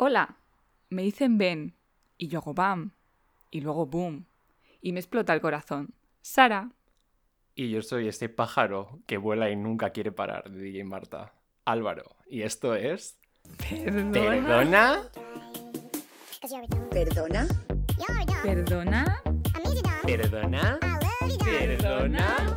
Hola, me dicen Ben, y yo hago bam, y luego boom, y me explota el corazón. Sara. Y yo soy ese pájaro que vuela y nunca quiere parar de DJ Marta. Álvaro. Y esto es. Perdona. ¿Perdona? ¿Perdona? Perdona. ¿Perdona? ¿Perdona?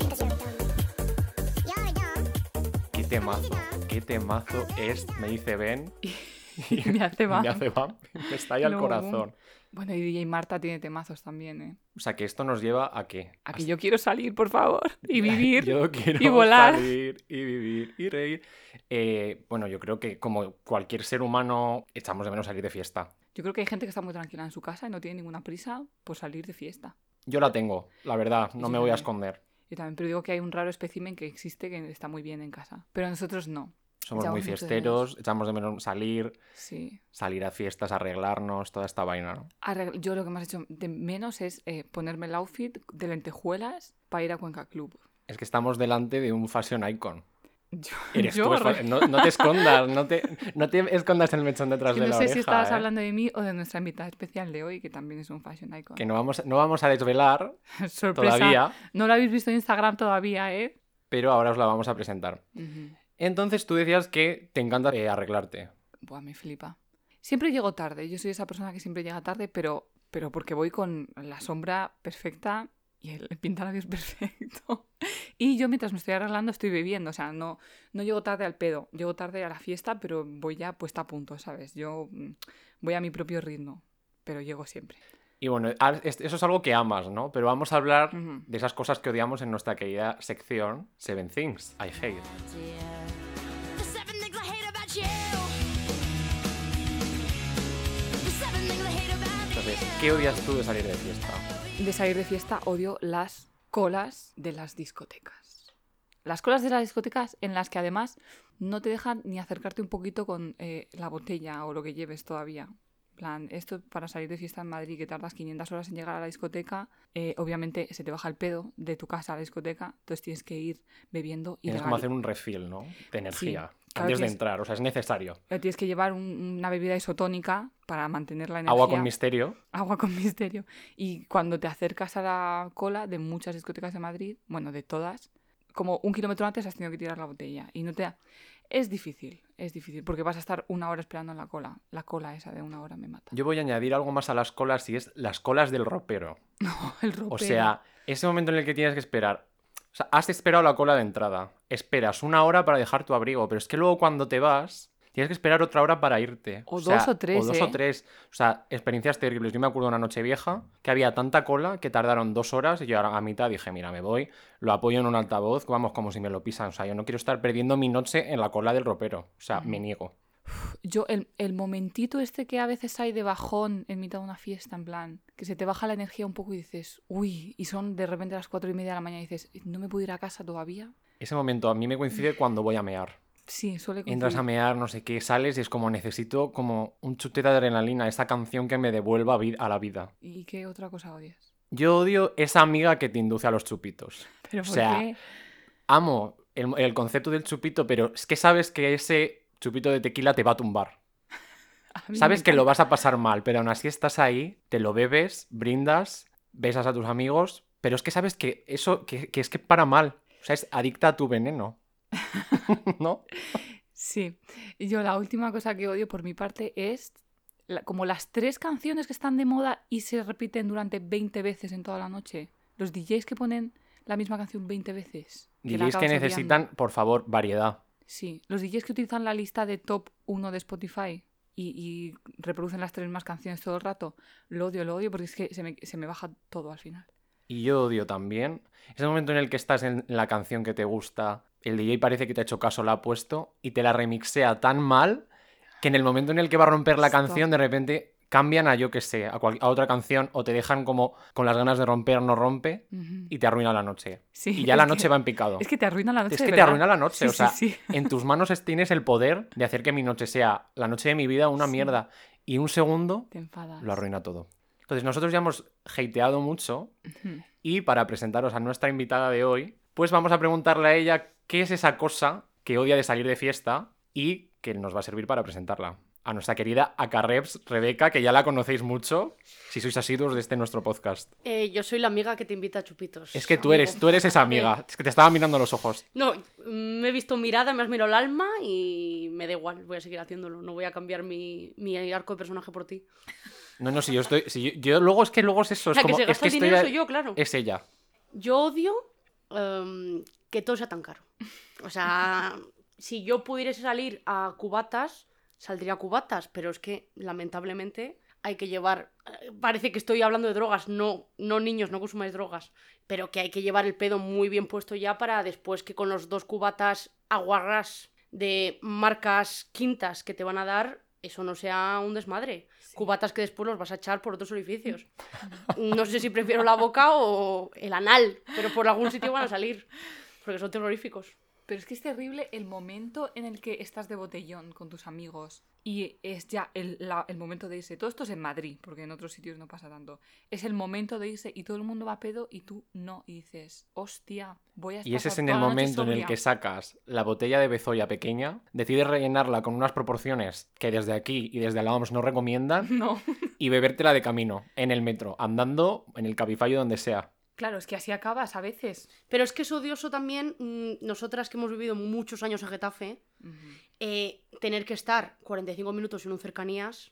¿Qué temazo? ¿Qué temazo es? Me dice Ben. Y me hace bam. Me hace bam. Me estalla el corazón. Bueno, y DJ Marta tiene temazos también, ¿eh? O sea, que esto nos lleva a qué? A que yo quiero salir, por favor, y vivir. Yo quiero y volar. salir y vivir y reír. Eh, bueno, yo creo que como cualquier ser humano echamos de menos salir de fiesta. Yo creo que hay gente que está muy tranquila en su casa y no tiene ninguna prisa por salir de fiesta. Yo la tengo, la verdad, no Yo me voy a esconder. Yo también, pero digo que hay un raro espécimen que existe que está muy bien en casa. Pero nosotros no. Somos Echamos muy mucho de fiesteros, echamos de menos salir, Sí. salir a fiestas, arreglarnos, toda esta vaina, ¿no? Arregl- Yo lo que más he hecho de menos es eh, ponerme el outfit de lentejuelas para ir a Cuenca Club. Es que estamos delante de un fashion icon. Yo, Eres yo tú, no, no te escondas, no te, no te escondas el mechón detrás que de no la sé oreja, si estabas ¿eh? hablando de mí o de nuestra invitada especial de hoy, que también es un fashion icon. Que no vamos, no vamos a desvelar Sorpresa. todavía, No lo habéis visto en Instagram todavía, ¿eh? pero ahora os la vamos a presentar. Ujú. Entonces tú decías que te encanta eh, arreglarte. Buah, me flipa. Siempre llego tarde. Yo soy esa persona que siempre llega tarde, pero, pero porque voy con la sombra perfecta y el pintalabios perfecto. Y yo mientras me estoy arreglando estoy bebiendo. O sea, no, no llego tarde al pedo. Llego tarde a la fiesta, pero voy ya puesta a punto, ¿sabes? Yo mm, voy a mi propio ritmo, pero llego siempre. Y bueno, eso es algo que amas, ¿no? Pero vamos a hablar de esas cosas que odiamos en nuestra querida sección Seven Things I Hate. ¿Qué odias tú de salir de fiesta? De salir de fiesta odio las colas de las discotecas. Las colas de las discotecas en las que además no te dejan ni acercarte un poquito con eh, la botella o lo que lleves todavía. Plan, esto para salir de fiesta en Madrid que tardas 500 horas en llegar a la discoteca, eh, obviamente se te baja el pedo de tu casa a la discoteca, entonces tienes que ir bebiendo y Tienes regali- como hacer un refill, ¿no? De energía. Claro, antes de entrar, o sea, es necesario. tienes que llevar un- una bebida isotónica para mantener la energía. Agua con misterio. Agua con misterio. Y cuando te acercas a la cola de muchas discotecas de Madrid, bueno, de todas, como un kilómetro antes has tenido que tirar la botella. Y no te da... Es difícil, es difícil, porque vas a estar una hora esperando en la cola. La cola esa de una hora me mata. Yo voy a añadir algo más a las colas y es las colas del ropero. El ropero. O sea, ese momento en el que tienes que esperar. O sea, has esperado la cola de entrada. Esperas una hora para dejar tu abrigo, pero es que luego cuando te vas, tienes que esperar otra hora para irte. O sea, dos o tres, O dos ¿eh? o tres. O sea, experiencias terribles. Yo me acuerdo de una noche vieja que había tanta cola que tardaron dos horas y yo a a mitad dije, mira, me voy, lo apoyo en un altavoz, vamos, como si me lo pisan. O sea, yo no quiero estar perdiendo mi noche en la cola del ropero. O sea, me niego. Yo, el, el momentito este que a veces hay de bajón en mitad de una fiesta, en plan, que se te baja la energía un poco y dices, uy, y son de repente las cuatro y media de la mañana y dices, ¿no me puedo ir a casa todavía? Ese momento a mí me coincide cuando voy a mear. Sí, suele Entras a coincidir. mear, no sé qué, sales y es como necesito como un chute de adrenalina, esa canción que me devuelva a la vida. ¿Y qué otra cosa odias? Yo odio esa amiga que te induce a los chupitos. Pero O ¿por sea, qué? Amo el, el concepto del chupito, pero es que sabes que ese chupito de tequila te va a tumbar. A Sabes que lo vas a pasar mal, pero aún así estás ahí, te lo bebes, brindas, besas a tus amigos, pero es que sabes que eso, que, que es que para mal. O sea, es adicta a tu veneno. ¿No? Sí. Y yo la última cosa que odio por mi parte es la- como las tres canciones que están de moda y se repiten durante 20 veces en toda la noche. Los DJs que ponen la misma canción 20 veces. DJs que odiando. necesitan, por favor, variedad. Sí, los DJs que utilizan la lista de top 1 de Spotify y, y reproducen las tres mismas canciones todo el rato, lo odio, lo odio porque es que se me, se me baja todo al final. Y yo odio también ese momento en el que estás en la canción que te gusta, el DJ parece que te ha hecho caso, la ha puesto y te la remixea tan mal que en el momento en el que va a romper la Stop. canción, de repente cambian a yo que sé, a, cual- a otra canción o te dejan como con las ganas de romper, no rompe y te arruina la noche. Sí, Y ya la que- noche va en picado. Es que te arruina la noche. Es que te arruina la noche, Sí, o sea, sí. en tus manos es- tienes el poder de hacer que mi noche sea la noche de mi vida una mierda y un segundo Te lo arruina todo. Entonces nosotros ya hemos hateado mucho y para presentaros a nuestra invitada de hoy, pues vamos a preguntarle a ella qué es esa cosa que odia de salir de fiesta y que nos va a servir para presentarla. A nuestra querida Acarreps Rebeca, que ya la conocéis mucho, si sois asiduos de este nuestro podcast. Eh, yo soy la amiga que te invita a chupitos. Es que tú eres, tú eres esa amiga, es que te estaba mirando los ojos. No, me he visto mirada, me has mirado el alma y me da igual, voy a seguir haciéndolo. No voy a cambiar mi, mi arco de personaje por ti. No, no, si yo estoy. Si yo, yo luego es que luego es eso. Es La que como. se es gasta que el estoy dinero a- soy yo, claro. Es ella. Yo odio em, que todo sea tan caro. O sea, si yo pudiese salir a cubatas, saldría cubatas, pero es que lamentablemente hay que llevar. eh, Parece que estoy hablando de drogas, no, no niños, no consumáis drogas, pero que hay que llevar el pedo muy bien puesto ya para después que con los dos cubatas aguarras de marcas quintas que te van a dar, eso no sea un desmadre. Cubatas que después los vas a echar por otros orificios. No sé si prefiero la boca o el anal, pero por algún sitio van a salir. Porque son terroríficos. Pero es que es terrible el momento en el que estás de botellón con tus amigos y es ya el, la- el momento de irse. Todo esto es en Madrid, porque en otros sitios no pasa tanto. Es el momento de irse y todo el mundo va a pedo y tú no. Y dices, hostia, voy a Y ese es en el momento en el sobria". que sacas la botella de bezoya pequeña, decides rellenarla con unas proporciones que desde aquí y desde la OMS no recomiendan No. y bebértela de camino, en el metro, andando, en el cabifallo, donde sea. Claro, es que así acabas a veces. Pero es que es odioso también, mm, nosotras que hemos vivido muchos años en Getafe, eh, tener que estar 45 minutos en un cercanías,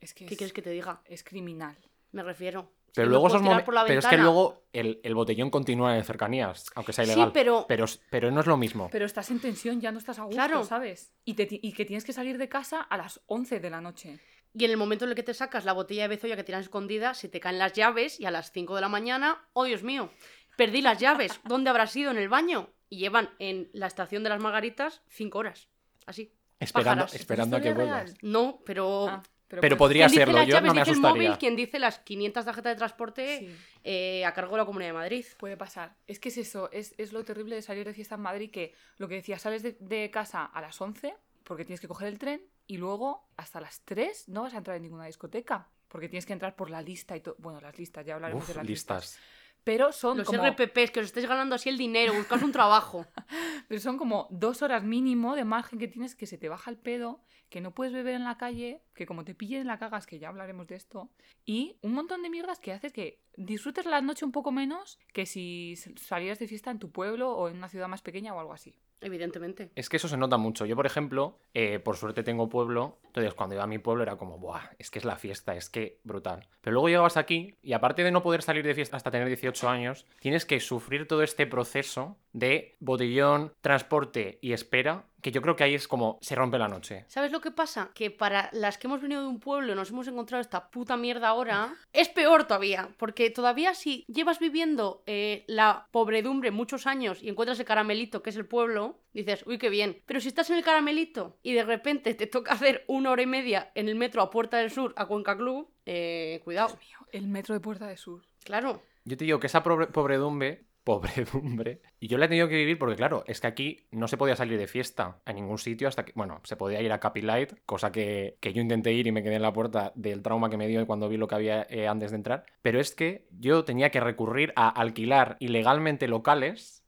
Es que ¿qué es, quieres que te diga? es criminal. Me refiero. Pero Si luego momen- por la Pero es que luego el, el botellón continúa en cercanías, aunque sea Sí, ilegal. pero- pero, pero no es lo mismo. Pero estás en tensión, ya no estás a gusto, Claro. ¿sabes? Y, te y que tienes que salir de casa a las 11 de la noche. Y en el momento en el que te sacas la botella de bezoya que tienes escondida, se te caen las llaves y a las 5 de la mañana, oh Dios mío, perdí las llaves. ¿Dónde habrás ido? En el baño. Y llevan en la estación de las Margaritas 5 horas. Así. Esperando, pájaras. esperando a que vuelvas. No, pero... Ah, Pero pues- podría ¿Quién dice serlo, yo llaves? no me dice el asustaría. móvil, quien dice las 500 tarjetas de transporte Sí. eh, a cargo de la Comunidad de Madrid. Puede pasar. Es que es eso, es, es lo terrible de salir de fiesta en Madrid, que lo que decía, sales de, de casa a las 11 porque tienes que coger el tren y luego hasta las 3 no vas a entrar en ninguna discoteca. Porque tienes que entrar por la lista y todo. Bueno, las listas, ya hablaremos Uf, de las listas. listas. Pero son, Los como, RPPs, que os estáis ganando así el dinero, buscas un trabajo. pero son como dos horas mínimo de margen que tienes que se te baja el pedo, que no puedes beber en la calle, que como te pillen en la cagas, que ya hablaremos de esto, y un montón de mierdas que haces que disfrutes la noche un poco menos que si salieras de fiesta en tu pueblo o en una ciudad más pequeña o algo así. Evidentemente. Es que eso se nota mucho. Yo, por ejemplo, eh, por suerte tengo pueblo. Entonces, cuando iba a mi pueblo era como, ¡buah! Es que es la fiesta, es que brutal. Pero luego llegabas aquí y aparte de no poder salir de fiesta hasta tener 18 años, tienes que sufrir todo este proceso de botellón, transporte y espera, que yo creo que ahí es como se rompe la noche. ¿Sabes lo que pasa? Que para las que hemos venido de un pueblo y nos hemos encontrado esta puta mierda ahora, es peor todavía. Porque todavía si llevas viviendo eh, la pobredumbre muchos años y encuentras el caramelito, que es el pueblo, dices, uy, qué bien. Pero si estás en el caramelito y de repente te toca hacer una hora y media en el metro a Puerta del Sur, a Cuenca Club, eh, cuidado. El metro de Puerta de Sur. Claro. Yo te digo que esa pobre- pobredumbre, pobredumbre, y yo la he tenido que vivir porque, claro, es que aquí no se podía salir de fiesta a ningún sitio hasta que, bueno, se podía ir a Capilight, cosa que, que yo intenté ir y me quedé en la puerta del trauma que me dio cuando vi lo que había eh, antes de entrar. Pero es que yo tenía que recurrir a alquilar ilegalmente locales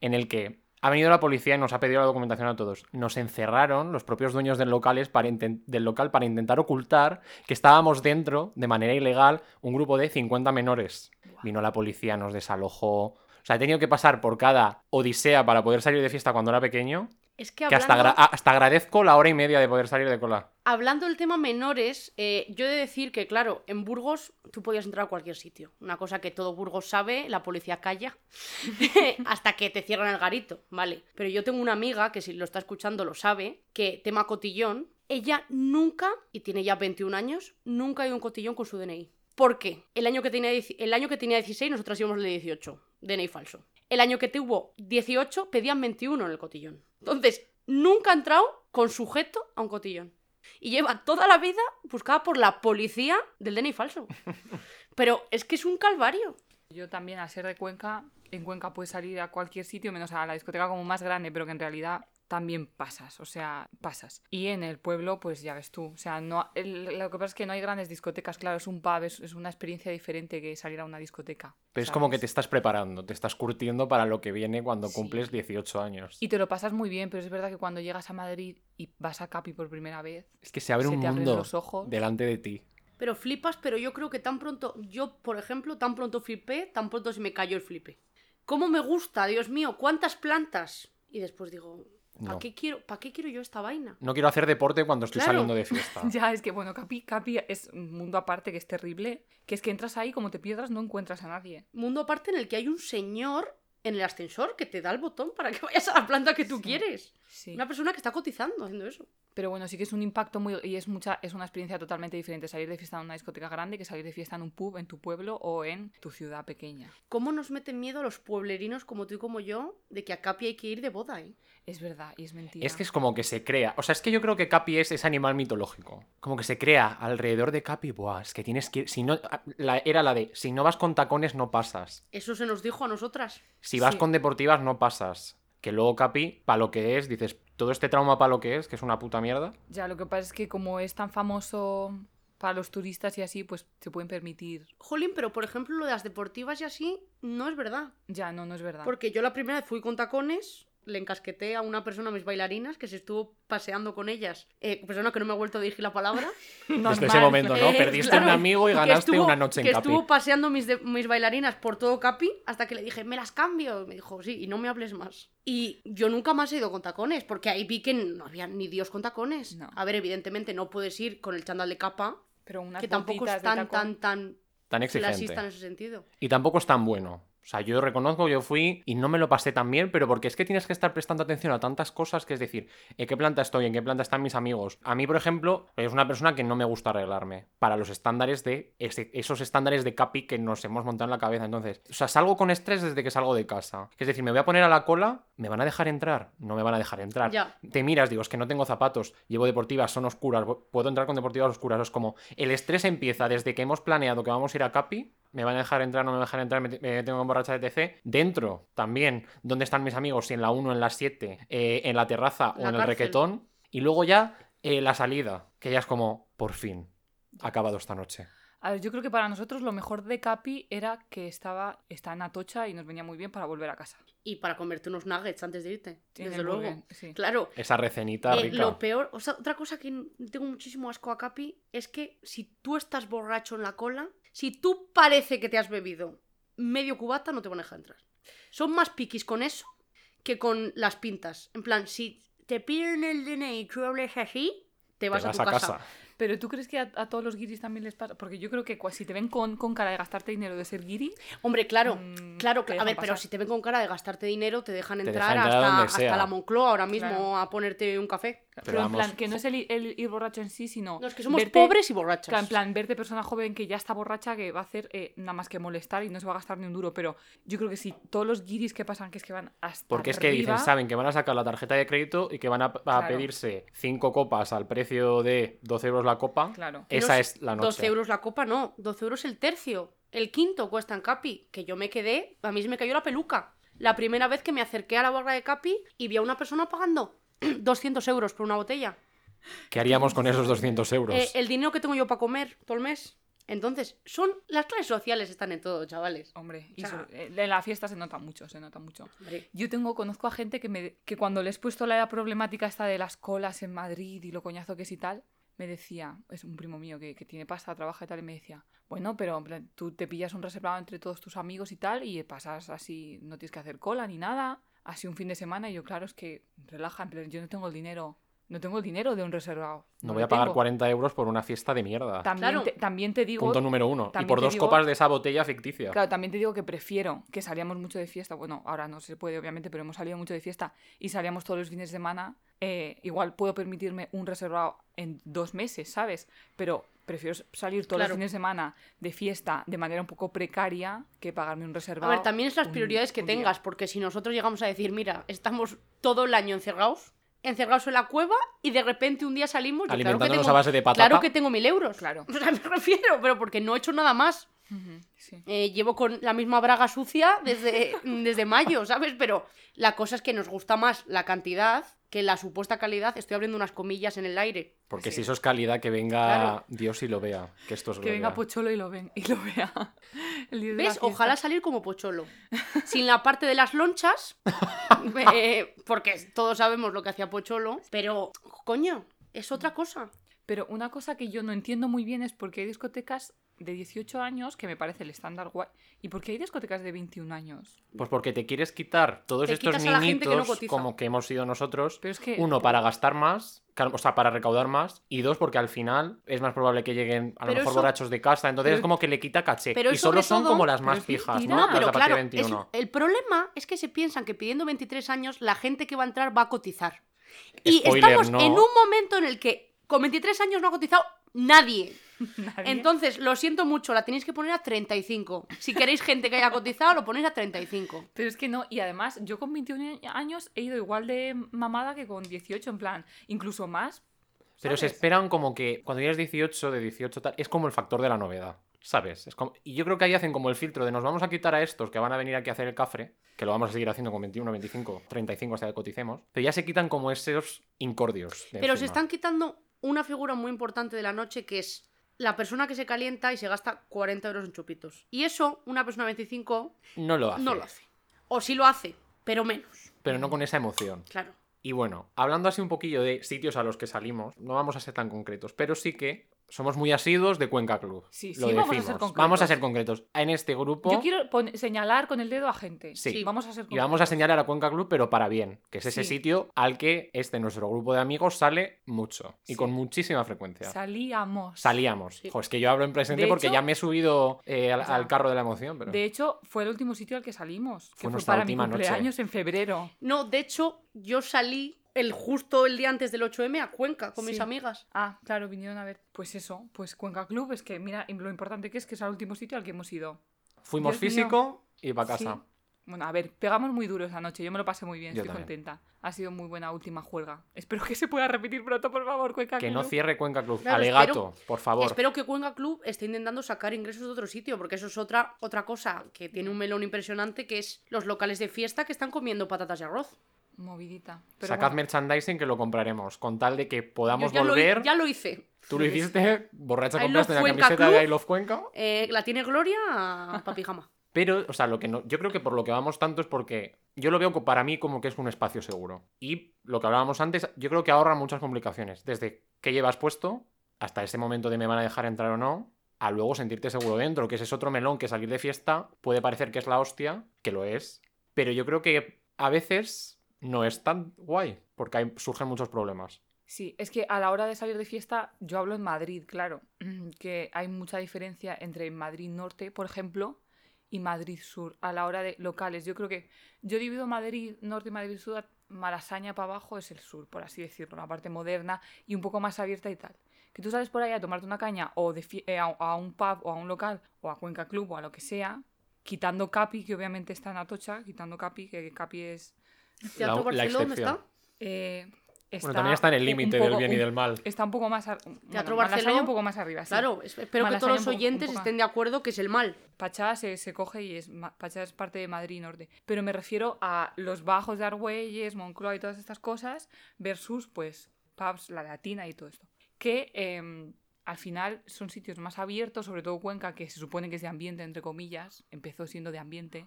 en el que ha venido la policía y nos ha pedido la documentación a todos. Nos encerraron los propios dueños del, locales para del local para intentar ocultar que estábamos dentro, de manera ilegal, un grupo de 50 menores. Vino la policía, nos desalojó. Sea, he tenido que pasar por cada odisea para poder salir de fiesta cuando era pequeño. Es que Que hasta, hasta agradezco la hora y media de poder salir de cola. Hablando del tema menores, eh, yo he de decir que, claro, en Burgos tú podías entrar a cualquier sitio. Una cosa que todo Burgos sabe, la policía calla hasta que te cierran el garito, ¿vale? Pero yo tengo una amiga que si lo está escuchando lo sabe, que tema cotillón, ella nunca, y tiene ya 21 años, nunca ha ido a un cotillón con su DNI. ¿Por qué? El año que tenía, el año que tenía 16 nosotras íbamos el de 18, DNI falso. El año que tuvo 18 pedían 21 en el cotillón. Entonces, nunca ha entrado con sujeto a un cotillón. Y lleva toda la vida buscada por la policía del DNI falso. Pero es que es un calvario. Yo también, al ser de Cuenca, en Cuenca puedes salir a cualquier sitio, menos a la discoteca como más grande, pero que en realidad también pasas, o sea, pasas. Y en el pueblo, pues ya ves tú, o sea, no, el- lo que pasa es que no hay grandes discotecas, claro, es un pub, es, es una experiencia diferente que salir a una discoteca. Pero es como que te estás preparando, te estás curtiendo para lo que viene cuando Sí. cumples 18 años. Y te lo pasas muy bien, pero es verdad que cuando llegas a Madrid y vas a Capi por primera vez, Es que se abre se un te mundo los ojos. delante de ti. Pero flipas, pero yo creo que tan pronto, yo, por ejemplo, tan pronto flipé, tan pronto se me cayó el flipe. ¿Cómo me gusta, Dios mío? ¿Cuántas plantas? Y después digo, ¿para No. qué, quiero, ¿para qué quiero yo esta vaina? No quiero hacer deporte cuando estoy Claro. saliendo de fiesta. Ya, es que bueno, Capi, Capi es un mundo aparte que es terrible, que es que entras ahí, como te pierdas, no encuentras a nadie. Mundo aparte en el que hay un señor en el ascensor que te da el botón para que vayas a la planta que tú Sí. quieres. Sí. Una persona que está cotizando haciendo eso. Pero bueno, sí que es un impacto muy... y es mucha es una experiencia totalmente diferente salir de fiesta en una discoteca grande que salir de fiesta en un pub en tu pueblo o en tu ciudad pequeña. ¿Cómo nos meten miedo los pueblerinos como tú y como yo de que a Capi hay que ir de boda, eh? Es verdad, y es mentira. Es que es como que se crea. O sea, es que yo creo que Capi es ese animal mitológico. Como que se crea alrededor de Capi. Buah, es que tienes que ir. Si no, la, era la de si no vas con tacones, no pasas. Eso se nos dijo a nosotras. Si vas Sí. con deportivas, no pasas. Que luego Capi, para lo que es, dices, todo este trauma para lo que es, que es una puta mierda. Ya, lo que pasa es que como es tan famoso para los turistas y así, pues se pueden permitir... Jolín, pero por ejemplo lo de las deportivas y así no es verdad. Ya, no, no es verdad. Porque yo la primera vez fui con tacones, le encasqueté a una persona, a mis bailarinas, que se estuvo paseando con ellas. Eh, persona que no me ha vuelto a dirigir la palabra. Desde ese Normal. momento, ¿no? Eh, Perdiste claro, un amigo y ganaste estuvo- una noche en Que Capi. estuvo paseando mis, de- mis bailarinas por todo Capi hasta que le dije, me las cambio. Y me dijo, sí, y no me hables más. Y yo nunca más he ido con tacones, porque ahí vi que no había ni Dios con tacones. No. A ver, evidentemente no puedes ir con el chándal de capa, Pero unas que tampoco es tan, tacón- tan, tan Tan exigente. en ese sentido. Y tampoco es tan bueno. Sea, yo reconozco, yo fui y no me lo pasé tan bien, pero porque es que tienes que estar prestando atención a tantas cosas que es decir, ¿en qué planta estoy? ¿En qué planta están mis amigos? A mí, por ejemplo, es una persona que no me gusta arreglarme para los estándares de esos estándares de capi que nos hemos montado en la cabeza. Entonces, o sea, salgo con estrés desde que salgo de casa. Es decir, me voy a poner a la cola, ¿me van a dejar entrar? No me van a dejar entrar. Ya. Te miras, digo, es que no tengo zapatos, llevo deportivas, son oscuras, puedo entrar con deportivas oscuras. Es como, el estrés empieza desde que hemos planeado que vamos a ir a Capi, me van a dejar entrar, no me van a dejar entrar, me, me tengo que emborrachar de TC. Dentro también, ¿dónde están mis amigos? Si en la 1, en la 7, eh, en la terraza o en el requetón. Y luego ya eh, la salida, que ya es como, por fin, acabado esta noche. A ver, yo creo que para nosotros lo mejor de Capi era que estaba está en Atocha y nos venía muy bien para volver a casa. Y para comerte unos nuggets antes de irte. En desde luego. Sí. Claro. Esa recenita Eh, rica. lo peor, o sea, otra cosa que tengo muchísimo asco a Capi es que si tú estás borracho en la cola, si tú parece que te has bebido medio cubata, no te van a dejar entrar. Son más piquis con eso que con las pintas. En plan, si te piden el DNI y tú hables así, te Te vas, vas a tu a casa. casa. Pero tú crees que a, a todos los guiris también les pasa? Porque yo creo que si te ven con, con cara de gastarte dinero de ser guiri, Hombre, claro, Mm, claro, a ver, pero si te ven con cara de gastarte dinero, te dejan Te entrar, dejan entrar hasta, hasta la Moncloa ahora mismo Claro. a ponerte un café. pero, en vamos. plan, que no es el, i- el ir borracho en sí, sino. No, es que somos verte- pobres y borrachas. Claro, en plan, verte persona joven que ya está borracha, que va a hacer eh, nada más que molestar y no se va a gastar ni un duro. Pero yo creo que si todos los guiris que pasan, que es que van hasta. Porque es que dicen, saben que van a sacar la tarjeta de crédito y que van a, a Claro. pedirse cinco copas al precio de 12 euros la copa. Claro. Esa es es la noche. 12 euros la copa, no. 12 euros el tercio. El quinto cuesta en Capi. Que yo me quedé, a mí se me cayó la peluca. La primera vez que me acerqué a la barra de Capi y vi a una persona pagando 200 euros por una botella. ¿Qué haríamos con esos 200 euros? Eh, el dinero que tengo yo para comer todo el mes. Entonces, son las clases sociales están en todo, chavales. Hombre, y O sea- sobre- eh, en la fiesta se nota mucho, se nota mucho. Hombre, Yo tengo, conozco a gente que, me, que cuando les he puesto la problemática esta de las colas en Madrid y lo coñazo que es y tal, me decía, es un primo mío que, que tiene pasta, trabaja y tal, y me decía, bueno, pero en plan, tú te pillas un reservado entre todos tus amigos y tal, y pasas así, no tienes que hacer cola ni nada, así un fin de semana, y yo, claro, es que relaja, en plan, yo no tengo el dinero, no tengo el dinero de un reservado. no voy a pagar tengo. 40 euros por una fiesta de mierda. También, Claro. te, también te digo... Punto número uno. Y por dos digo- copas de esa botella ficticia. Claro, también te digo que prefiero que salíamos mucho de fiesta. Bueno, ahora no se puede, obviamente, pero hemos salido mucho de fiesta y salíamos todos los fines de semana. Eh, igual puedo permitirme un reservado en dos meses, ¿sabes? Pero prefiero salir todos Claro. los fines de semana de fiesta de manera un poco precaria que pagarme un a reservado. ver, también es las un- prioridades que un día. tengas, porque si nosotros llegamos a decir, mira, estamos todo el año encerrados, encerrados en la cueva y de repente un día salimos, yo claro que Alimentándonos tengo, a base de patata. claro que tengo mil euros. Claro. O sea, me refiero, pero porque no he hecho nada más. Sí. Eh, llevo con la misma braga sucia desde, desde mayo, ¿sabes? Pero la cosa es que nos gusta más la cantidad que la supuesta calidad. Estoy abriendo unas comillas en el aire. Porque Sí. si eso es calidad, que venga Claro. Dios y lo vea. Que esto es Que venga. Pocholo y lo ven y lo vea. El ¿Ves? Ojalá salir como Pocholo. Sin la parte de las lonchas, eh, porque todos sabemos lo que hacía Pocholo, pero, coño, es otra cosa. Pero una cosa que yo no entiendo muy bien es por qué hay discotecas de 18 años, que me parece el estándar guay, y por qué hay discotecas de 21 años. Pues porque te quieres quitar todos Te estos que no niñitos cotiza. como que hemos sido nosotros. Pero es que... Uno, para gastar más, que- o sea, para recaudar más. Y dos, porque al final es más probable que lleguen a lo mejor eso- borrachos de casa. Entonces Pero- es como que le quita caché. pero y solo son todo- como las más fijas. ¿no? No, pero de a partir claro, de es- 21. el problema es que se piensan que pidiendo 23 años la gente que va a entrar va a cotizar. Y Spoiler, estamos no. en un momento en el que con 23 años no ha cotizado nadie. nadie- Entonces, lo siento mucho, la tenéis que poner a 35. Si queréis gente que haya cotizado, lo ponéis a 35. Pero es que no, y además yo con 21 años he ido igual de mamada que con 18, en plan, incluso más. Pero se esperan como que cuando ya es 18, de 18 tal, es como el factor de la novedad, ¿sabes? Es como- Y yo creo que ahí hacen como el filtro de nos vamos a quitar a estos que van a venir aquí a hacer el cafre, que lo vamos a seguir haciendo con 21, 25, 35 hasta que coticemos, pero ya se quitan como esos incordios. Pero se están quitando una figura muy importante de la noche que es la persona que se calienta y se gasta 40 euros en chupitos. Y eso, una persona de 25 No lo hace. no lo hace. O sí lo hace, pero menos. Pero no con esa emoción. Claro. Y bueno, hablando así un poquillo de sitios a los que salimos, no vamos a ser tan concretos, pero sí que somos muy asiduos de Cuenca Club. Sí, sí, Lo vamos a ser decimos. concretos. Vamos a ser concretos. En este grupo. Yo quiero señalar con el dedo a gente. Sí. vamos a ser Y vamos a señalar a Cuenca Club, pero para bien, que es ese Sí. sitio al que este nuestro grupo de amigos sale mucho y Sí. con muchísima frecuencia. Salíamos. Salíamos. Sí. Jo, es que yo hablo en presente De porque hecho- ya me he subido eh, al, carro de la emoción. Pero... De hecho, fue el último sitio al que salimos. Que Fue fue, nuestra para mi última noche. cumpleaños en febrero. No, de hecho, yo salí el justo el día antes del 8M a Cuenca con mis amigas. Ah, claro, vinieron a ver. Pues eso, pues Cuenca Club, es que mira lo importante que es que es el último sitio al que hemos ido. Fuimos Dios mío. físico y para Sí. casa. Bueno, a ver, pegamos muy duro esa noche. Yo me lo pasé muy bien, Yo estoy también. contenta. Ha sido muy buena última juerga. Espero que se pueda repetir pronto, por favor, Cuenca Que Club. no cierre Cuenca Club. Claro, Alegato, por favor. Espero que Cuenca Club esté intentando sacar ingresos de otro sitio, porque eso es otra, otra cosa que tiene un melón impresionante, que es los locales de fiesta que están comiendo patatas y arroz. Movidita. Pero Sacad bueno, merchandising que lo compraremos, con tal de que podamos lo volver. ya lo hice. Tú lo hiciste, borracha I compraste la camiseta Club. de I Love Cuenca. Eh, la tiene Gloria para pijama. Pero, o sea, lo que no, yo creo que por lo que vamos tanto es porque yo lo veo para mí como que es un espacio seguro. Y lo que hablábamos antes, yo creo que ahorra muchas complicaciones. Desde qué llevas puesto hasta ese momento de me van a dejar entrar o no, a luego sentirte seguro dentro, que ese es otro melón que salir de fiesta puede parecer que es la hostia, que lo es. Pero yo creo que a veces no es tan guay, porque hay- surgen muchos problemas. Sí, es que a la hora de salir de fiesta, yo hablo en Madrid, claro, que hay mucha diferencia entre Madrid Norte, por ejemplo, y Madrid Sur a la hora de locales. Yo creo que yo divido Madrid Norte y Madrid Sur, Malasaña para abajo es el sur, por así decirlo, la parte moderna y un poco más abierta y tal. Que tú sales por ahí a tomarte una caña o de eh, a, a un pub o a un local o a Cuenca Club o a lo que sea, quitando Capi, que obviamente está en Atocha, quitando Capi, que Capi es... Teatro la Barceló, ¿dónde excepción. está? eh, Bueno, también está en el límite del bien y un- del mal. Está un poco más. ar- Teatro bueno, Barceló, un poco más arriba, sí. Claro, es- espero que Malasaña todos los poco- oyentes poco- estén de acuerdo que es el mal. Pachá se, se coge y es. Pachá es parte de Madrid Norte. Pero me refiero a los bajos de Argüelles, Moncloa y todas estas cosas, versus, pues, pubs, la latina y todo esto. Que em, al final son sitios más abiertos, sobre todo Cuenca, que se supone que es de ambiente, entre comillas. Empezó siendo de ambiente.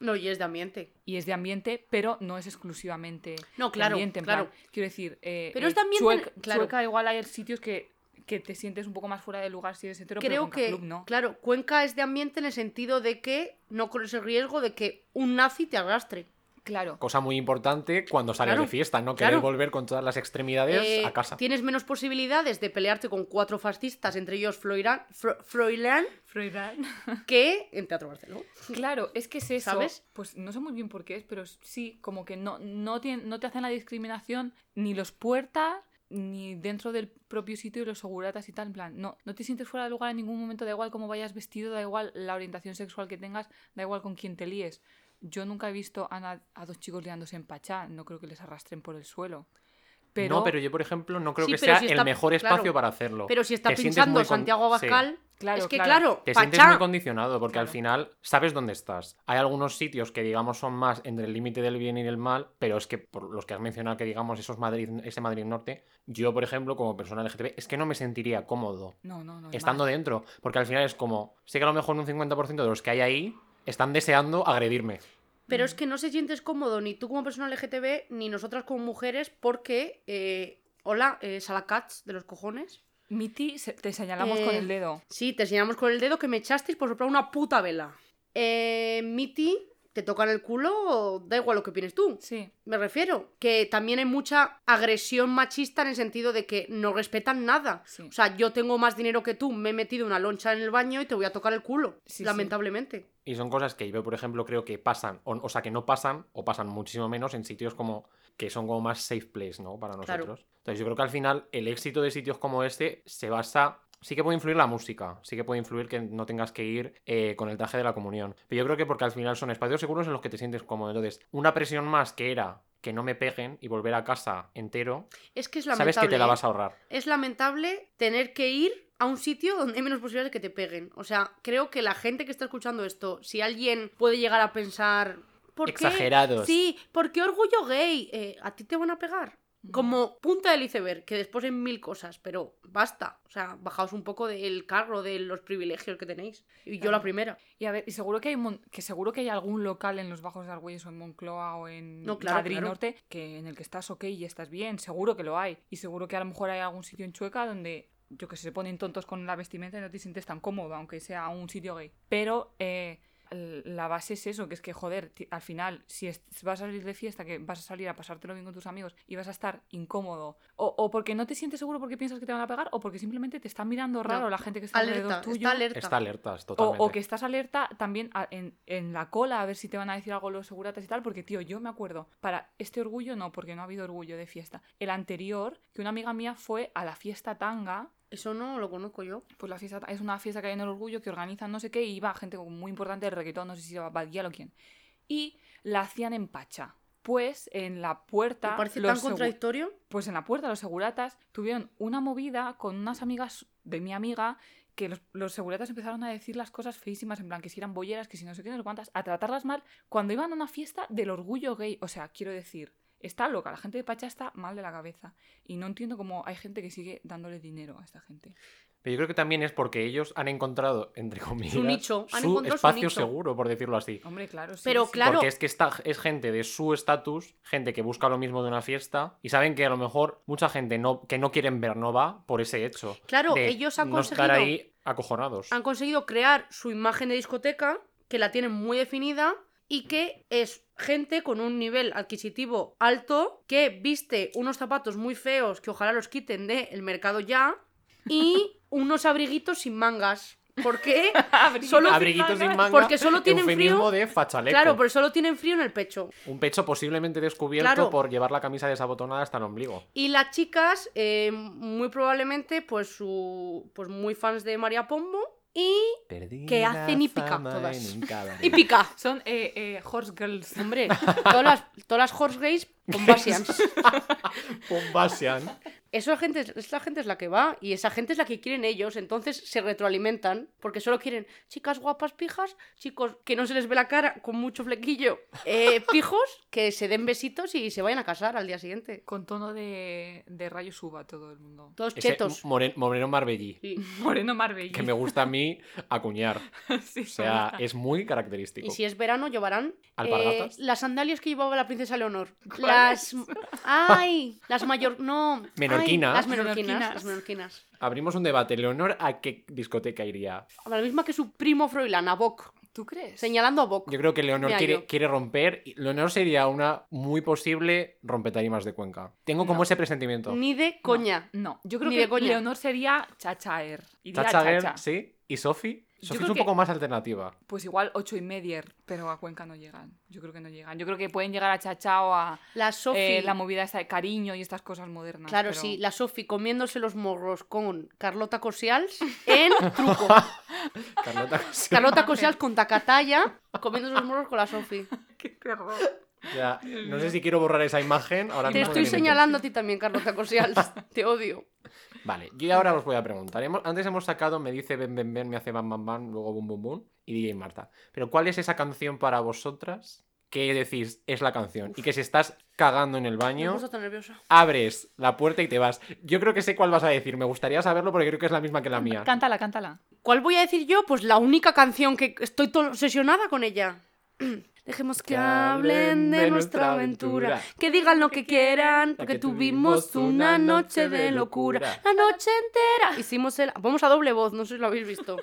No, y es de ambiente. Y es de ambiente, pero no es exclusivamente No, claro, de ambiente. en claro. plan, quiero decir, eh, Pero eh, es de ambiente, Chueca, claro. Chueca igual hay sitios que, que te sientes un poco más fuera de lugar si eres hetero, pero Creo Cuenca que, Club no. claro, Cuenca es de ambiente en el sentido de que no corres el riesgo de que un nazi te arrastre. Claro. Cosa muy importante cuando sales Claro, de fiesta, no querer claro. volver con todas las extremidades Eh, a casa. Tienes menos posibilidades de pelearte con cuatro fascistas, entre ellos Floirán, Fro- Froilán, Froilán. que en Teatro Barceló. Claro, es que es eso. ¿Sabes? Pues no sé muy bien por qué es, pero sí, como que no, no, tien- no te hacen la discriminación ni los puertas ni dentro del propio sitio y los seguratas y tal, en plan, no, no te sientes fuera de lugar en ningún momento, da igual cómo vayas vestido, da igual la orientación sexual que tengas, da igual con quién te líes. Yo nunca he visto a, na- a dos chicos liándose en Pachá, no creo que les arrastren por el suelo. Pero, No, pero yo, por ejemplo, no creo Sí, que pero sea si el mejor claro. espacio para hacerlo. Pero si está Te sientes pinchando muy con- Santiago sí. Abascal, Claro, es que claro. claro, Te sientes Pachá, muy condicionado porque al Claro. final sabes dónde estás. Hay algunos sitios que digamos son más entre el límite del bien y del mal, pero es que por los que has mencionado que digamos esos Madrid, ese Madrid Norte, yo por ejemplo como persona LGTB es que no me sentiría cómodo No, no, no. estando dentro, porque al final es como, sé que a lo mejor un 50% de los que hay ahí están deseando agredirme. Pero es que no se sientes cómodo ni tú como persona LGTB ni nosotras como mujeres porque, eh, hola, eh, Salacats de los cojones. Miti, te señalamos con Eh, el dedo. Sí, te enseñamos con el dedo que me echasteis por soplar una puta vela. Eh, Miti, te tocan el culo, da igual lo que opines tú. Sí. Me refiero, que también hay mucha agresión machista en el sentido de que no respetan nada. Sí. O sea, yo tengo más dinero que tú, me he metido una loncha en el baño y te voy a tocar el culo. Sí, sí. lamentablemente. Y son cosas que yo, por ejemplo, creo que pasan, o, o sea, que no pasan, o pasan muchísimo menos en sitios como que son como más safe place, ¿no? Para Claro. nosotros. Entonces yo creo que al final el éxito de sitios como este se basa... Sí que puede influir la música, sí que puede influir que no tengas que ir eh, con el traje de la comunión. Pero yo creo que porque al final son espacios seguros en los que te sientes cómodo. Entonces, una presión más que era que no me peguen y volver a casa entero, Es que es lamentable. sabes que te la ¿eh? vas a ahorrar. es lamentable tener que ir a un sitio donde hay menos posibilidades de que te peguen. O sea, creo que la gente que está escuchando esto, si alguien puede llegar a pensar. ¿Por qué? Exagerados. Sí, ¿por qué orgullo gay? Eh, ¿A ti te van a pegar? Como punta del iceberg, que después hay mil cosas, pero basta. O sea, bajaos un poco del carro de los privilegios que tenéis. Y yo Claro. la primera. Y a ver, y seguro que hay mon- que seguro que hay algún local en los Bajos de Argüelles o en Moncloa o en No, claro, Madrid claro. Norte que en el que estás ok y estás bien, seguro que lo hay. Y seguro que a lo mejor hay algún sitio en Chueca donde yo que sé, se ponen tontos con la vestimenta y no te sientes tan cómodo, aunque sea un sitio gay. Pero eh, la base es eso, que es que, joder, al final, si vas a salir de fiesta, que vas a salir a pasártelo bien con tus amigos y vas a estar incómodo, o, o porque no te sientes seguro porque piensas que te van a pegar, o porque simplemente te están mirando raro No, la gente que está alrededor Alerta, tuyo. está alerta. Está alertas, O, que estás alerta también a- en, en la cola a ver si te van a decir algo los seguratas y tal, porque tío, yo me acuerdo, para este orgullo no, porque no ha habido orgullo de fiesta. El anterior, que una amiga mía fue a la fiesta tanga, Eso no lo conozco yo. pues la fiesta ta- es una fiesta que hay en el orgullo que organizan no sé qué y iba gente muy importante del reggaetón, no sé si era Bad Gyal o quién. Y la hacían en Pacha. Pues en la puerta. Parece tan contradictorio. pues en la puerta los seguratas tuvieron una movida con unas amigas de mi amiga que los, los seguratas empezaron a decir las cosas feísimas, en plan que si eran bolleras, que si no sé qué, no sé cuántas, a tratarlas mal cuando iban a una fiesta del orgullo gay. O sea, quiero decir, está loca, la gente de Pacha está mal de la cabeza. Y no entiendo cómo hay gente que sigue dándole dinero a esta gente. Pero yo creo que también es porque ellos han encontrado, entre comillas, nicho, han su encontrado su espacio nicho. seguro, por decirlo así. Hombre, claro, sí. Pero sí. claro- Porque es que esta es gente de su estatus, gente que busca lo mismo de una fiesta, y saben que a lo mejor mucha gente no, que no quieren ver no va por ese hecho. Claro, de ellos han no estar conseguido- ahí acojonados. han conseguido crear su imagen de discoteca, que la tienen muy definida y que es gente con un nivel adquisitivo alto, que viste unos zapatos muy feos que ojalá los quiten del mercado ya y unos abriguitos sin mangas. ¿Por qué? Solo- Abriguitos sin manga. Porque solo tienen frío. de fachaleco. Claro, pero solo tienen frío en el pecho. Un pecho posiblemente descubierto Claro. por llevar la camisa desabotonada hasta el ombligo. Y las chicas, eh, muy probablemente, pues su. Pues muy fans de María Pombo. Y. Que hacen hípica todas. ¡Hípica! Son eh, eh, horse girls. Hombre, todas las, todas las horse gays con Basians. Bombasian. Esa gente, es- esa gente es la que va y esa gente es la que quieren ellos. Entonces se retroalimentan porque solo quieren chicas guapas pijas, chicos que no se les ve la cara con mucho flequillo, eh, pijos que se den besitos y se vayan a casar al día siguiente. Con tono de, de rayo suba todo el mundo. Todos Ese chetos. moren- moreno marbellí. Sí. Moreno Marbella. Que me gusta a mí acuñar. Sí, O sea, es muy característico. Y si es verano, llevarán eh, las sandalias que llevaba la princesa Leonor. Las. ¡Ay! Las mayor. No. ay, Menorquinas. las menorquinas. Las menorquinas. Abrimos un debate. ¿Leonor a qué discoteca iría? A la misma que su primo Froilán, a Boc. ¿Tú crees? Señalando a Boc. Yo creo que Leonor Mira, quiere, quiere romper. y Leonor sería una muy posible rompetarimas de Cuenca. Tengo como No. ese presentimiento. Ni de coña. No, yo creo Ni que de coña. Leonor sería Chachaer. Iría Chacha Girl, Chacha. sí. ¿Y Sophie? Sophie creo es un que- poco más alternativa. Pues igual ocho y medier, pero a Cuenca no llegan. Yo creo que no llegan. Yo creo que pueden llegar a Chacha o a La Sofi. eh, la movida esta de cariño y estas cosas modernas. Claro, pero- sí, la Sofi comiéndose los morros con Carlota Cosials en truco. Carlota Cosio. Carlota Cosials con Tacataya comiéndose los morros con la Sofi. Qué terror. Ya, no sé si quiero borrar esa imagen. Ahora Te mismo estoy señalando a ti también, Carlota Cosials. Te odio. Vale, yo ahora os voy a preguntar. Hemos- Antes hemos sacado Me dice ven, ven, ven, me hace bam, bam, bam, luego bum, bum, bum, y DJ Marta. Pero ¿cuál es esa canción para vosotras que decís es la canción? Y que si estás cagando en el baño, puesto tan nerviosa. abres la puerta y te vas. Yo creo que sé cuál vas a decir. Me gustaría saberlo porque creo que es la misma que la mía. Cántala, cántala. ¿Cuál voy a decir yo? Pues la única canción que estoy todo obsesionada con ella. Dejemos que, hablen de nuestra aventura, que digan lo que quieran, porque tuvimos una noche de locura, la noche entera. Hicimos el... Vamos a doble voz, no sé si lo habéis visto.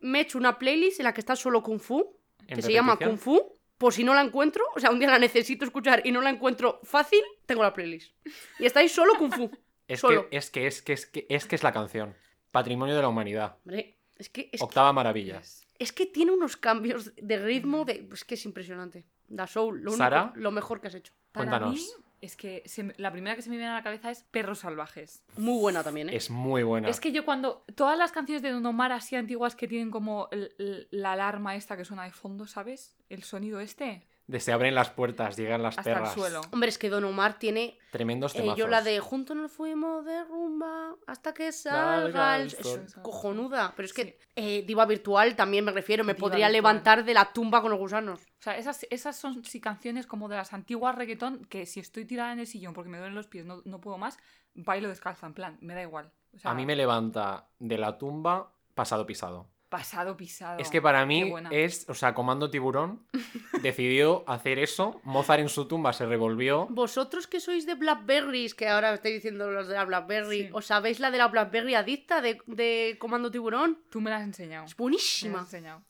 Me he hecho una playlist en la que está solo Kung Fu, que ¿En se llama? Kung Fu, por si no la encuentro, o sea, un día la necesito escuchar y no la encuentro fácil, tengo la playlist. Y está ahí solo Kung Fu. Es solo. que, es que es que es que es que es la canción. Patrimonio de la humanidad. Hombre, es que, es, Octava maravilla. es que tiene unos cambios de ritmo, de, es que es impresionante. Da Soul, lo, único- Sara. lo mejor que has hecho. Para Cuéntanos. mí, es que se la primera que se me viene a la cabeza es Perros Salvajes. Muy buena también, ¿eh? Es muy buena. Es que yo cuando. Todas las canciones de Don Omar así antiguas que tienen como el- el- la alarma esta que suena de fondo, ¿sabes? El sonido este. De se abren las puertas, llegan las Hasta perras. el suelo. Hombre, es que Don Omar tiene. Tremendos eh, temazos. yo la de Juntos nos fuimos de rumba hasta que salga el. Es cojonuda. Pero es que Sí. eh, Diva Virtual también me refiero. Me Diva podría Virtual. levantar de la tumba con los gusanos. O sea, esas, esas son sí canciones como de las antiguas reggaetón que si estoy tirada en el sillón porque me duelen los pies, no, no puedo más, bailo descalza, en plan, me da igual. O sea, A mí me levanta de la tumba pasado pisado. Pasado pisado. Es que para mí es, o sea, Comando Tiburón decidió hacer eso. Mozart en su tumba se revolvió. Vosotros que sois de Blackberries, que ahora estáis diciendo los de la Blackberry, Sí. ¿os sabéis la de la Blackberry adicta de, de Comando Tiburón? Tú me la has enseñado. Es Me la buenísima. has enseñado.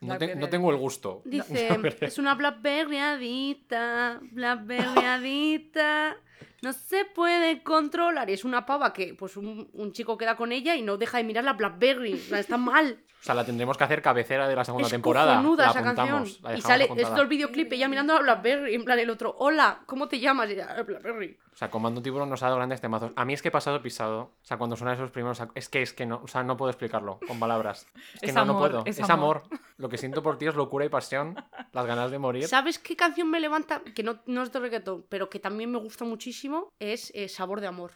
No, te- Blackberry. no tengo el gusto. Dice, es una Blackberry adicta, Blackberry adicta, no se puede controlar. Y es una pava que, pues, un, un chico queda con ella y no deja de mirar la Blackberry. O sea, está mal. O sea, la tendremos que hacer cabecera de la segunda es temporada. La esa canción. la Y sale, esto el videoclip, ella mirando a la Blackberry, en plan el otro, hola, ¿cómo te llamas? Y ella, "Eh, Blackberry. O sea, Comando Tiburón nos ha dado grandes temazos. A mí es que he pasado pisado. O sea, cuando suenan esos primeros. Es que es que no. O sea, no puedo explicarlo con palabras. Es que Es no, no puedo. es Es, amor. Lo que siento por ti es locura y pasión. Las ganas de morir. ¿Sabes qué canción me levanta? Que no, no es de reggaetón, pero que también me gusta muchísimo, es eh, Sabor de Amor.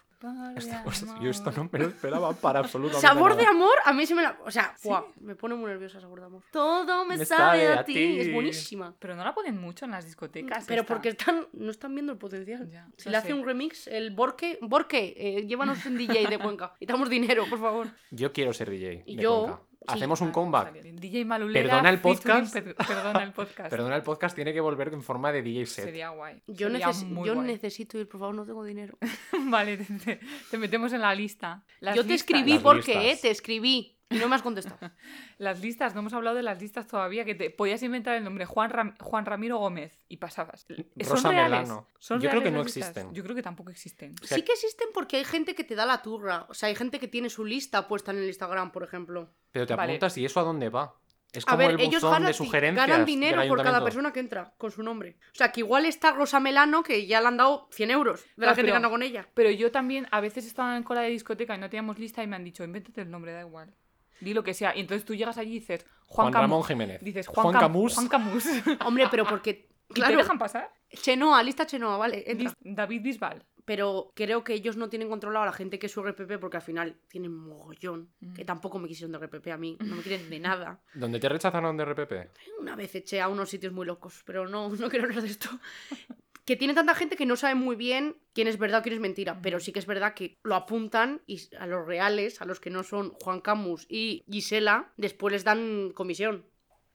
Esta cosa- yo esto no me lo esperaba para absolutamente Sabor nada. de amor, a mí se me la. O sea, buah, me pone muy nerviosa sabor de amor. Todo me, Me sabe, sabe a a ti. ti. Es buenísima. Pero no la ponen mucho en las discotecas. Pero esta. porque están, no están viendo el potencial. Ya, si le hace sé. un remix, el Borque, Borque, eh, llévanos un DJ de Cuenca. Y damos dinero, por favor. Yo quiero ser DJ. Y de yo, Cuenca. Sí. Hacemos un comeback. DJ Malulera. Perdona el podcast. per- perdona el podcast. Perdona, el podcast tiene que volver en forma de DJ set. Sería guay. Yo, Sería neces- yo guay. necesito ir, por favor, no tengo dinero. Vale, te, te- te metemos en la lista. Las yo te listas. escribí Las porque, eh, te escribí. Y no me has contestado. Las listas, no hemos hablado de las listas todavía, que te podías inventar el nombre Juan, Ram- Juan Ramiro Gómez y pasabas. ¿Son Rosa reales? Melano. ¿Son Yo creo que no listas? existen. Yo creo que tampoco existen. sea, Sí que existen porque hay gente que te da la turra. O sea, hay gente que tiene su lista puesta en el Instagram, por ejemplo. Pero te Vale. apuntas y eso a dónde va. Es A como ver, el ellos ganan, de sugerencias. ganan dinero por cada persona que entra con su nombre. O sea, que igual está Rosa Melano, que ya le han dado 100 euros de la Claro, gente que ganó con ella. Pero yo también, a veces estaba en cola de discoteca y no teníamos lista y me han dicho, invéntate el nombre, da igual. Di lo que sea. Y entonces tú llegas allí y dices, Juan, Juan Ramón Jiménez. Dices, Juan, Juan Cam- Camus. Juan Camus. Hombre, pero porque. ¿Y Claro, te dejan pasar? Chenoa, lista Chenoa, vale. entra. David Bisbal. Pero creo que ellos no tienen controlado a la gente que es su RPP porque al final tienen mogollón. Mm. Que tampoco me quisieron de RPP a mí, no me quieren de nada. ¿Dónde te rechazaron de RPP? Una vez eché a unos sitios muy locos, pero no, no quiero hablar de esto. Que tiene tanta gente que no sabe muy bien quién es verdad o quién es mentira. Pero sí que es verdad que lo apuntan y a los reales, a los que no son Juan Camus y Gisela, después les dan comisión.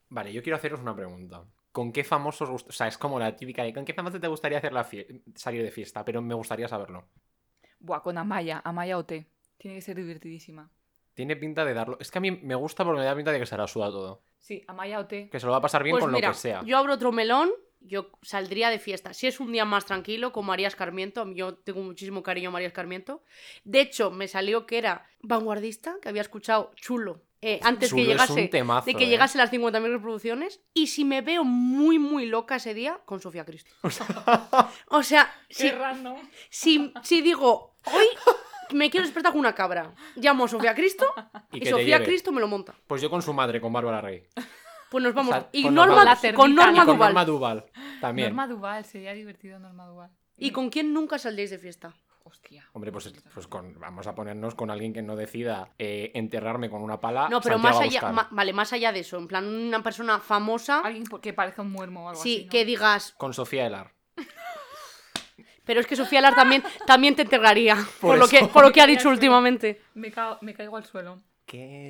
Vale, yo quiero haceros una pregunta. ¿Con qué famosos gust- O sea, es como la típica de ¿con qué famoso te gustaría hacer la fie- salir de fiesta? Pero me gustaría saberlo. Buah, con Amaya, Amaya OT. Tiene que ser divertidísima. Tiene pinta de darlo. Es que a mí me gusta porque me da pinta de que se la suda todo. Sí, Amaya OT. Que se lo va a pasar bien Pues con mira, lo que sea. yo abro otro melón, yo saldría de fiesta. Si es un día más tranquilo, con María Escarmiento, yo tengo muchísimo cariño a María Escarmiento. De hecho, me salió que era vanguardista, que había escuchado chulo. eh, antes Chulo que es llegase un temazo, de que eh. llegase las 50.000 reproducciones y si me veo muy muy loca ese día con Sofía Cristo o sea si, si, si digo hoy me quiero despertar con una cabra llamo a Sofía Cristo Y y, Sofía lleve. Cristo me lo monta Pues yo con su madre, con Bárbara Rey. Pues nos vamos O sea, y con Norma, Norma- La con Norma y con Duval Norma Duval. También. Norma Duval, sería divertido Norma Duval. ¿Y con quién nunca saldréis de fiesta? Hostia. Hombre, pues, pues con- vamos a ponernos con alguien que no decida eh, enterrarme con una pala. No, pero Santiago más a allá, ma- vale, más allá de eso, en plan una persona famosa, Alguien que parezca un muermo o algo sí, así. ¿no? que digas, Con Sofía Elar. pero es que Sofía Lar también, también te enterraría, por, Por lo que, por lo que ha Me dicho últimamente. Me, ca- me caigo al suelo.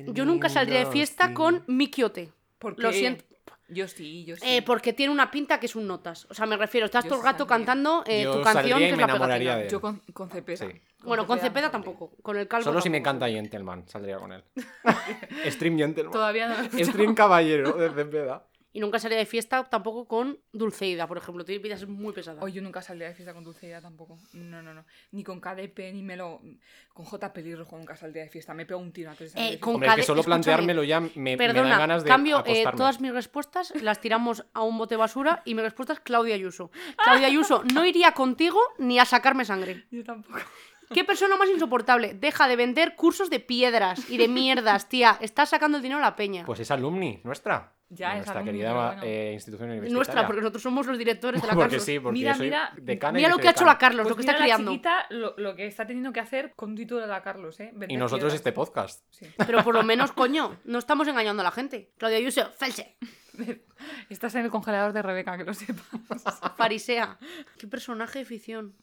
Yo nunca saldría de fiesta con mi quiote. ¿Por Lo siento. Yo sí, yo sí. Eh, porque tiene una pinta que es un notas. O sea, me refiero, estás Yo todo el rato cantando eh, tu canción, que es me la enamoraría pegatina. de él. Yo con, con Cepeda. Sí. Bueno, con Cepeda tampoco. Con el calvo Solo si me tampoco. canta Gentleman, saldría con él. Stream Gentleman. Todavía no lo. Stream Caballero de Cepeda. Y nunca salía de fiesta tampoco con Dulceida, por ejemplo. Tiene ser muy pesada. Hoy yo nunca saldría de fiesta con Dulceida tampoco. No, no, no. Ni con KDP, ni Melo. Con J Pelirrojo nunca saldría de fiesta. Me pego un tiro antes de salir Eh, de con. Hombre, que Cade- solo escúchame. planteármelo ya me, me Perdona, dan ganas de cambio eh, todas mis respuestas, las tiramos a un bote basura y mi respuesta es Claudia Ayuso. Claudia Ayuso no iría contigo ni a sacarme sangre. Yo tampoco. ¿Qué persona más insoportable? Deja de vender cursos de piedras y de mierdas, tía. Estás sacando el dinero a la peña. Pues es alumni, nuestra. Ya, es Nuestra querida bueno. eh, institución universitaria. Nuestra, porque nosotros somos los directores de la Porque Carlos. sí, porque Mira, yo soy mira, decana y Mira lo que ha hecho la. Carlos, lo Pues que está mira la criando. chiquita lo, lo que está teniendo que hacer con de la Carlos, ¿eh? Y nosotros este podcast. Sí. Pero por lo menos, coño, no estamos engañando a la gente. Claudia Ayuso, false, Estás en el congelador de Rebeca, que lo sepas. farisea. Qué personaje de ficción.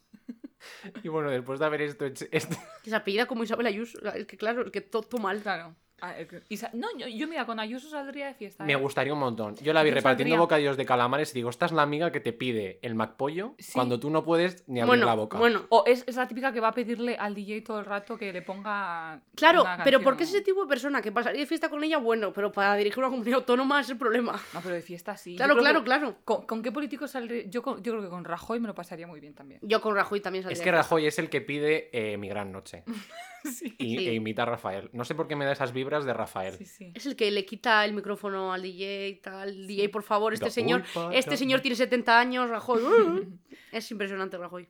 Y bueno, después de haber esto, hecho- esto- Que se apellida como Isabel Ayuso. Es que claro, es que todo, todo mal. Claro. Ah, Isa- No, yo, yo mira, con Ayuso saldría de fiesta. me ¿eh? gustaría un montón. Yo la vi Yo repartiendo saldría. bocadillos de calamares y digo, esta es la amiga que te pide el McPollo Sí. cuando tú no puedes ni abrir Bueno, la boca. bueno. O es, es la típica que va a pedirle al DJ todo el rato que le ponga. Claro, una pero porque es ese tipo de persona que pasaría de fiesta con ella, bueno, pero para dirigir una comunidad autónoma es el problema. No, pero de fiesta sí. Claro, claro, que- claro. ¿Con, con qué político saldría? Yo, con- yo creo que con Rajoy me lo pasaría muy bien también. Yo con Rajoy también saldría. Es que. Rajoy es el que pide eh, mi gran noche. Sí. Y, Sí. E imita a Rafael. No sé por qué me da esas vibras de Rafael. Sí, sí. Es el que le quita el micrófono al DJ y tal. DJ, por favor, este Da señor, culpa, este señor tiene 70 años, Rajoy. es impresionante, Rajoy.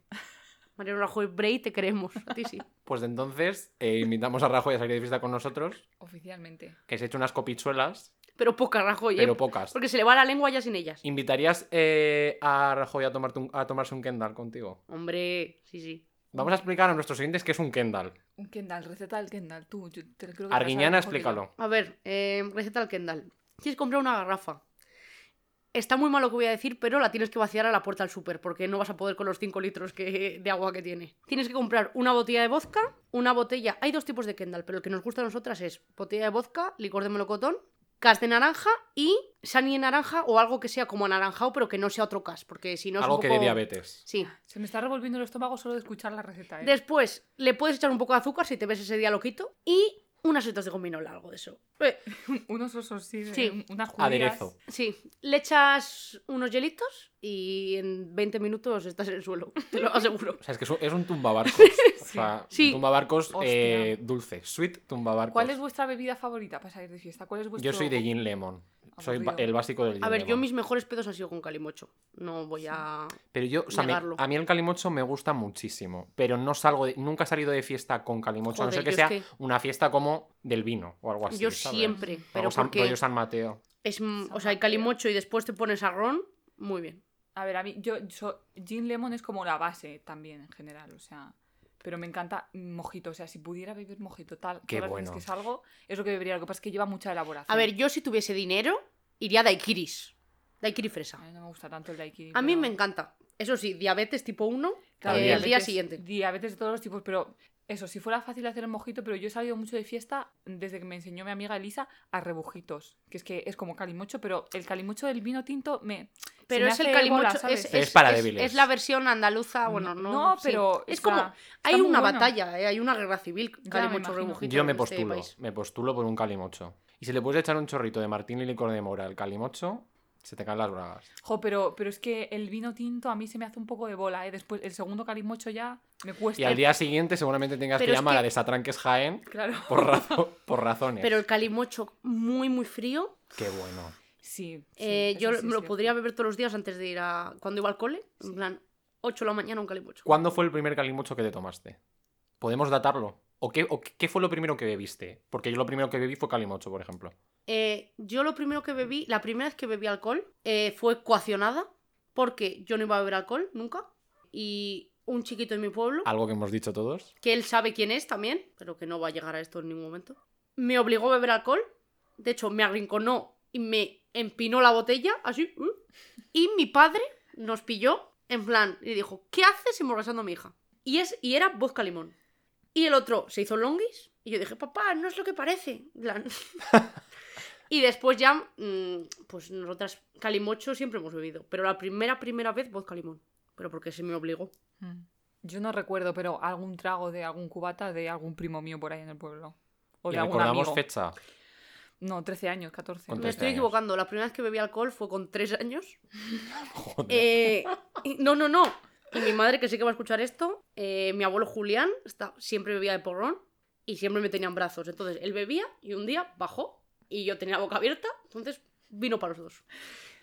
Mariano Rajoy, Bray, te queremos. A ti sí. Pues entonces eh, invitamos a Rajoy a salir de fiesta con nosotros, Oficialmente. que se ha hecho unas copichuelas, Pero poca Rajoy, ¿eh? pero pocas. Porque se le va la lengua ya sin ellas. ¿Invitarías eh, a Rajoy a, tomarte un- a tomarse un Kendall contigo? Hombre, sí, sí. Vamos a explicar a nuestros oyentes qué es un Kendall. Un Kendall, receta del Kendall. Tú, yo te lo creo que Arguiñana, explícalo. A ver, eh, receta al Kendall. Tienes que comprar una garrafa. Está muy mal lo que voy a decir, pero la tienes que vaciar a la puerta del súper, porque no vas a poder con los 5 litros que, de agua que tiene. Tienes que comprar una botella de vodka, una botella... Hay dos tipos de Kendall, pero el que nos gusta a nosotras es botella de vodka, licor de melocotón, cas de naranja y sani de naranja o algo que sea como anaranjado, pero que no sea otro cas, porque si no es Algo un que de diabetes. Sí. Se me está revolviendo el estómago solo de escuchar la receta, ¿eh? Después le puedes echar un poco de azúcar si te ves ese día loquito y unas setas de gominola, algo de eso. Eh, Unos osos, sí. de- Sí. Unas judías. Aderezo. Sí, le echas unos hielitos y en 20 minutos estás en el suelo, te lo aseguro. O sea, es que es un, tumbabarcos. O sea, Sí. tumbabarcos eh, dulce. Sweet tumbabarcos. ¿Cuál es vuestra bebida favorita para salir de fiesta? ¿Cuál es vuestro... Yo soy de gin lemon. Soy el básico del gin A ver, yo mis mejores pedos han sido con calimocho. No voy a... Pero yo, o sea, me- negarlo. a mí el calimocho me gusta muchísimo, pero no salgo de- nunca he salido de fiesta con calimocho, a no ser que sea que- una fiesta como del vino o algo así. yo ¿sabes? siempre, pero Algo San, porque rollo San Mateo. es... O sea, hay calimocho y después te pones arrón, muy bien. A ver, a mí, yo, yo- Gin Lemon es como la base también en general, o sea... Pero me encanta mojito, o sea, si pudiera beber mojito tal, Qué todas las veces bueno. que salgo, es lo que bebería. Lo que pasa es que lleva mucha elaboración. A ver, yo si tuviese dinero, iría a daiquiris. Daiquiri fresa. A mí no me gusta tanto el daiquiri. A mí pero- me encanta. Eso sí, diabetes tipo 1 Claro, También. el día siguiente. Diabetes de todos los tipos, pero eso, si fuera fácil hacer el mojito, pero yo he salido mucho de fiesta desde que me enseñó mi amiga Elisa a rebujitos, que es que es como calimocho, pero el calimocho del vino tinto me... Pero me es el calimocho, bola, ¿sabes? es, Es es- para es- débiles. es la versión andaluza, bueno, no. No, sí. pero Es está- como. está Hay una bueno. batalla, ¿eh? hay una guerra civil, calimocho rebujito. Yo me este postulo, me postulo por un calimocho. Y si le puedes echar un chorrito de Martín y licor de mora al calimocho, se te caen las bragas. Jo, pero, pero es que el vino tinto a mí se me hace un poco de bola, ¿eh? Después, el segundo calimocho ya me cuesta. Y al día siguiente seguramente tengas Pero que llamar que- a Desatranques Jaén Claro. por, razo- por razones. Pero el calimocho muy, muy frío. Qué bueno. Sí. sí, eh, yo sí me lo podría beber todos los días antes de ir a. Cuando iba al cole. En plan, 8 de la mañana un calimocho. ¿Cuándo fue el primer calimocho que te tomaste? ¿Podemos datarlo? ¿O qué, o qué fue lo primero que bebiste? Porque yo lo primero que bebí fue calimocho, por ejemplo. Eh, yo lo primero que bebí, la primera vez que bebí alcohol, eh, fue coaccionada. Porque yo no iba a beber alcohol nunca. Y un chiquito de mi pueblo, Algo que hemos dicho todos. que él sabe quién es también, pero que no va a llegar a esto en ningún momento. Me obligó a beber alcohol. De hecho, me arrinconó y me empinó la botella, así. Y mi padre nos pilló en plan y dijo, ¿qué haces emborrachando a mi hija? Y, es, y era vodka limón. Y el otro se hizo longis y yo dije, papá, no es lo que parece. En plan. y después ya, mm, pues nosotras calimocho siempre hemos bebido. Pero la primera, primera vez vodka limón. Pero porque se me obligó. Mm. Yo no recuerdo, pero algún trago de algún cubata de algún primo mío por ahí en el pueblo. O Y de algún recordamos amigo. fecha. No, 13 años, 14. Con Me 13 estoy años. equivocando. La primera vez que bebí alcohol fue con tres años. Joder. Eh, no, no, no. Y mi madre, que sé que va a escuchar esto, eh, mi abuelo Julián está, siempre bebía de porrón y siempre me tenía en brazos. Entonces él bebía y un día bajó y yo tenía la boca abierta, entonces vino para los dos.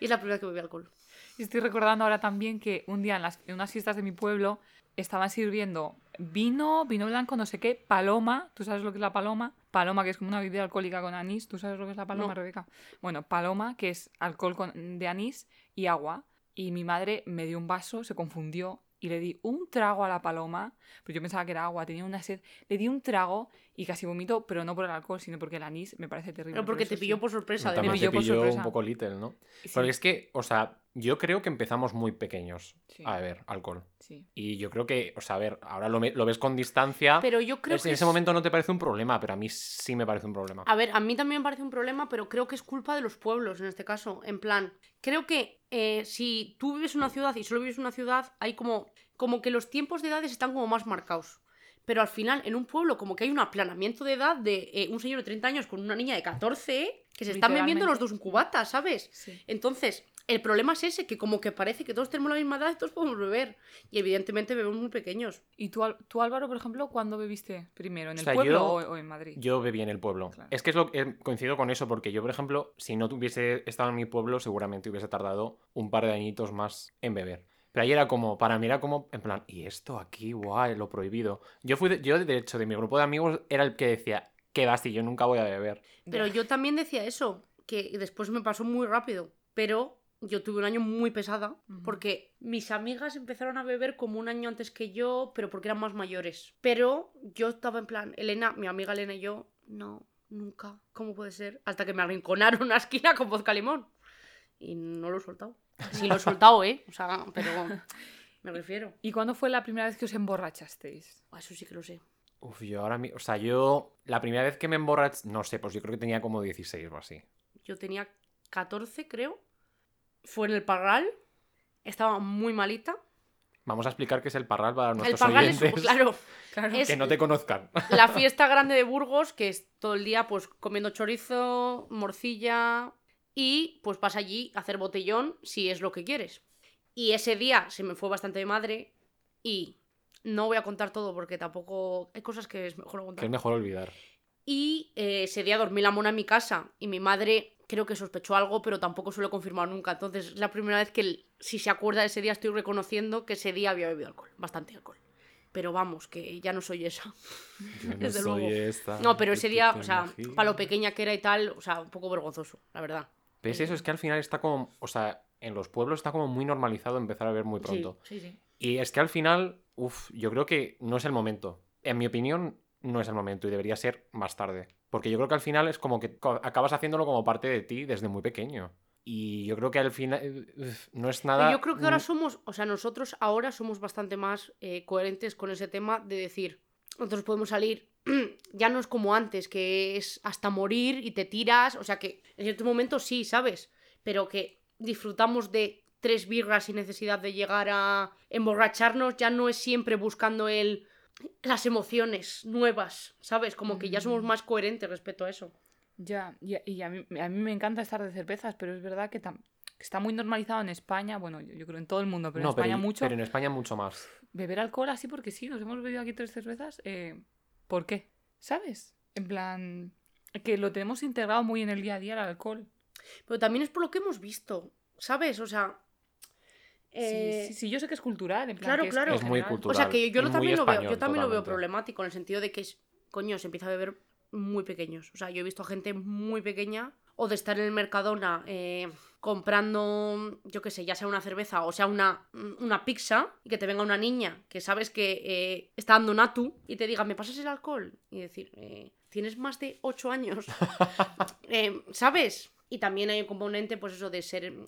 Y es la primera vez que bebí alcohol. Y Estoy recordando ahora también que un día en, las, en unas fiestas de mi pueblo estaban sirviendo vino, vino blanco, no sé qué, paloma. ¿Tú sabes lo que es la paloma? Paloma, que es como una bebida alcohólica con anís. ¿Tú sabes lo que es la paloma, No. Rebeca? Bueno, paloma, que es alcohol con- de anís y agua. Y mi madre me dio un vaso, se confundió y le di un trago a la paloma. Pero yo pensaba que era agua, tenía una sed. Le di un trago y casi vomito, pero no por el alcohol, sino porque el anís me parece terrible. Pero porque te pilló sí. por sorpresa, pilló te por pilló un poco little, ¿no? Sí, Porque es que, o sea, yo creo que empezamos muy pequeños Sí. a beber alcohol. sí. Y yo creo que, o sea, a ver, ahora lo, ves con distancia. Pero yo creo es- que en ese es- momento no te parece un problema, pero a mí sí me parece un problema. A ver, a mí también me parece un problema, pero creo que es culpa de los pueblos en este caso. En plan, creo que eh, si tú vives en una ciudad y solo vives en una ciudad, hay como, como que los tiempos de edades están como más marcados. Pero al final, en un pueblo, como que hay un aplanamiento de edad de eh, un señor de 30 años con una niña de 14 que se están bebiendo los dos un cubata, ¿sabes? Sí. Entonces, el problema es ese, que como que parece que todos tenemos la misma edad y todos podemos beber. Y evidentemente bebemos muy pequeños. ¿Y tú, tú, Álvaro, por ejemplo, cuándo bebiste primero? ¿En O el sea, pueblo yo- o, o en Madrid? Yo bebí en el pueblo. Claro. Es que es lo eh, coincido con eso, porque yo, por ejemplo, si no hubiese estado en mi pueblo, seguramente hubiese tardado un par de añitos más en beber. Pero ahí era como, para mí era como, en plan, ¿y esto aquí? Guay, lo prohibido. Yo fui, de- yo de hecho, de mi grupo de amigos era el que decía, que va, si yo nunca voy a beber. Pero yo también decía eso, que después me pasó muy rápido. Pero yo tuve un año muy pesada, porque mis amigas empezaron a beber como un año antes que yo, pero porque eran más mayores. Pero yo estaba en plan, Elena, mi amiga Elena y yo, no, nunca, ¿cómo puede ser? Hasta que me arrinconaron una esquina con vodka limón. Y no lo he soltado. Sí lo he soltado, ¿eh? O sea, pero me refiero. ¿Y cuándo fue la primera vez que os emborrachasteis? Ah, Eso sí que lo sé. Uf, yo ahora, mi- o sea, yo, la primera vez que me emborraché, no sé, pues yo creo que tenía como 16 o así. Yo tenía 14, creo. Fue en el Parral. Estaba muy malita. Vamos a explicar qué es el parral para El nuestros Parral es, claro, Claro. es que no te conozcan. la fiesta grande de Burgos, que es todo el día pues comiendo chorizo, morcilla y pues vas allí a hacer botellón si es lo que quieres. Y ese día se me fue bastante de madre y no voy a contar todo porque tampoco hay cosas que es mejor no que contar. es mejor olvidar. Y eh, ese día dormí la mona en mi casa y mi madre creo que sospechó algo, pero tampoco se lo he confirmado nunca. Entonces es la primera vez que, si se acuerda de ese día, estoy reconociendo que ese día había bebido alcohol, bastante alcohol. Pero vamos, que ya no soy esa. Yo no Desde soy luego. esta No, pero ese día, o sea, imaginas. para lo pequeña que era y tal, o sea, un poco vergonzoso, la verdad. ¿Ves eso? Es que al final está como, o sea, en los pueblos está como muy normalizado empezar a beber muy pronto. Sí, sí. Y es que al final, uff, yo creo que no es el momento. En mi opinión, no es el momento y debería ser más tarde. Porque yo creo que al final es como que acabas haciéndolo como parte de ti desde muy pequeño. Y yo creo que al final no es nada... Yo creo que ahora somos, o sea, nosotros ahora somos bastante más eh, coherentes con ese tema de decir, nosotros podemos salir, ya no es como antes, que es hasta morir y te tiras, o sea que en ciertos momentos sí, ¿sabes? Pero que disfrutamos de tres birras sin necesidad de llegar a emborracharnos, ya no es siempre buscando el las emociones nuevas, ¿sabes? Como que ya somos Mm. más coherentes respecto a eso. Ya, y, y a, mí, a mí me encanta estar de cervezas, pero es verdad que, tam- que está muy normalizado en España, bueno, yo, yo creo en todo el mundo, pero no, en España pero, mucho, pero en España mucho más. beber alcohol así porque sí, nos hemos bebido aquí tres cervezas, eh, ¿por qué? ¿Sabes? En plan, que lo tenemos integrado muy en el día a día el alcohol. Pero también es por lo que hemos visto, ¿sabes? O sea... eh, Sí, sí, sí, yo sé que es cultural, en plan claro, que claro. Es muy cultural. O sea que yo lo también lo veo, yo también lo veo problemático en el sentido de que es, coño, se empieza a beber muy pequeños. O sea, yo he visto a gente muy pequeña o de estar en el Mercadona eh, comprando, yo qué sé, ya sea una cerveza o sea una, una pizza, y que te venga una niña que sabes que eh, está dando natu y te diga, ¿me pasas el alcohol? Y decir, eh, ¿tienes más de 8 años? Eh, ¿Sabes? Y también hay un componente, pues eso, de ser mm,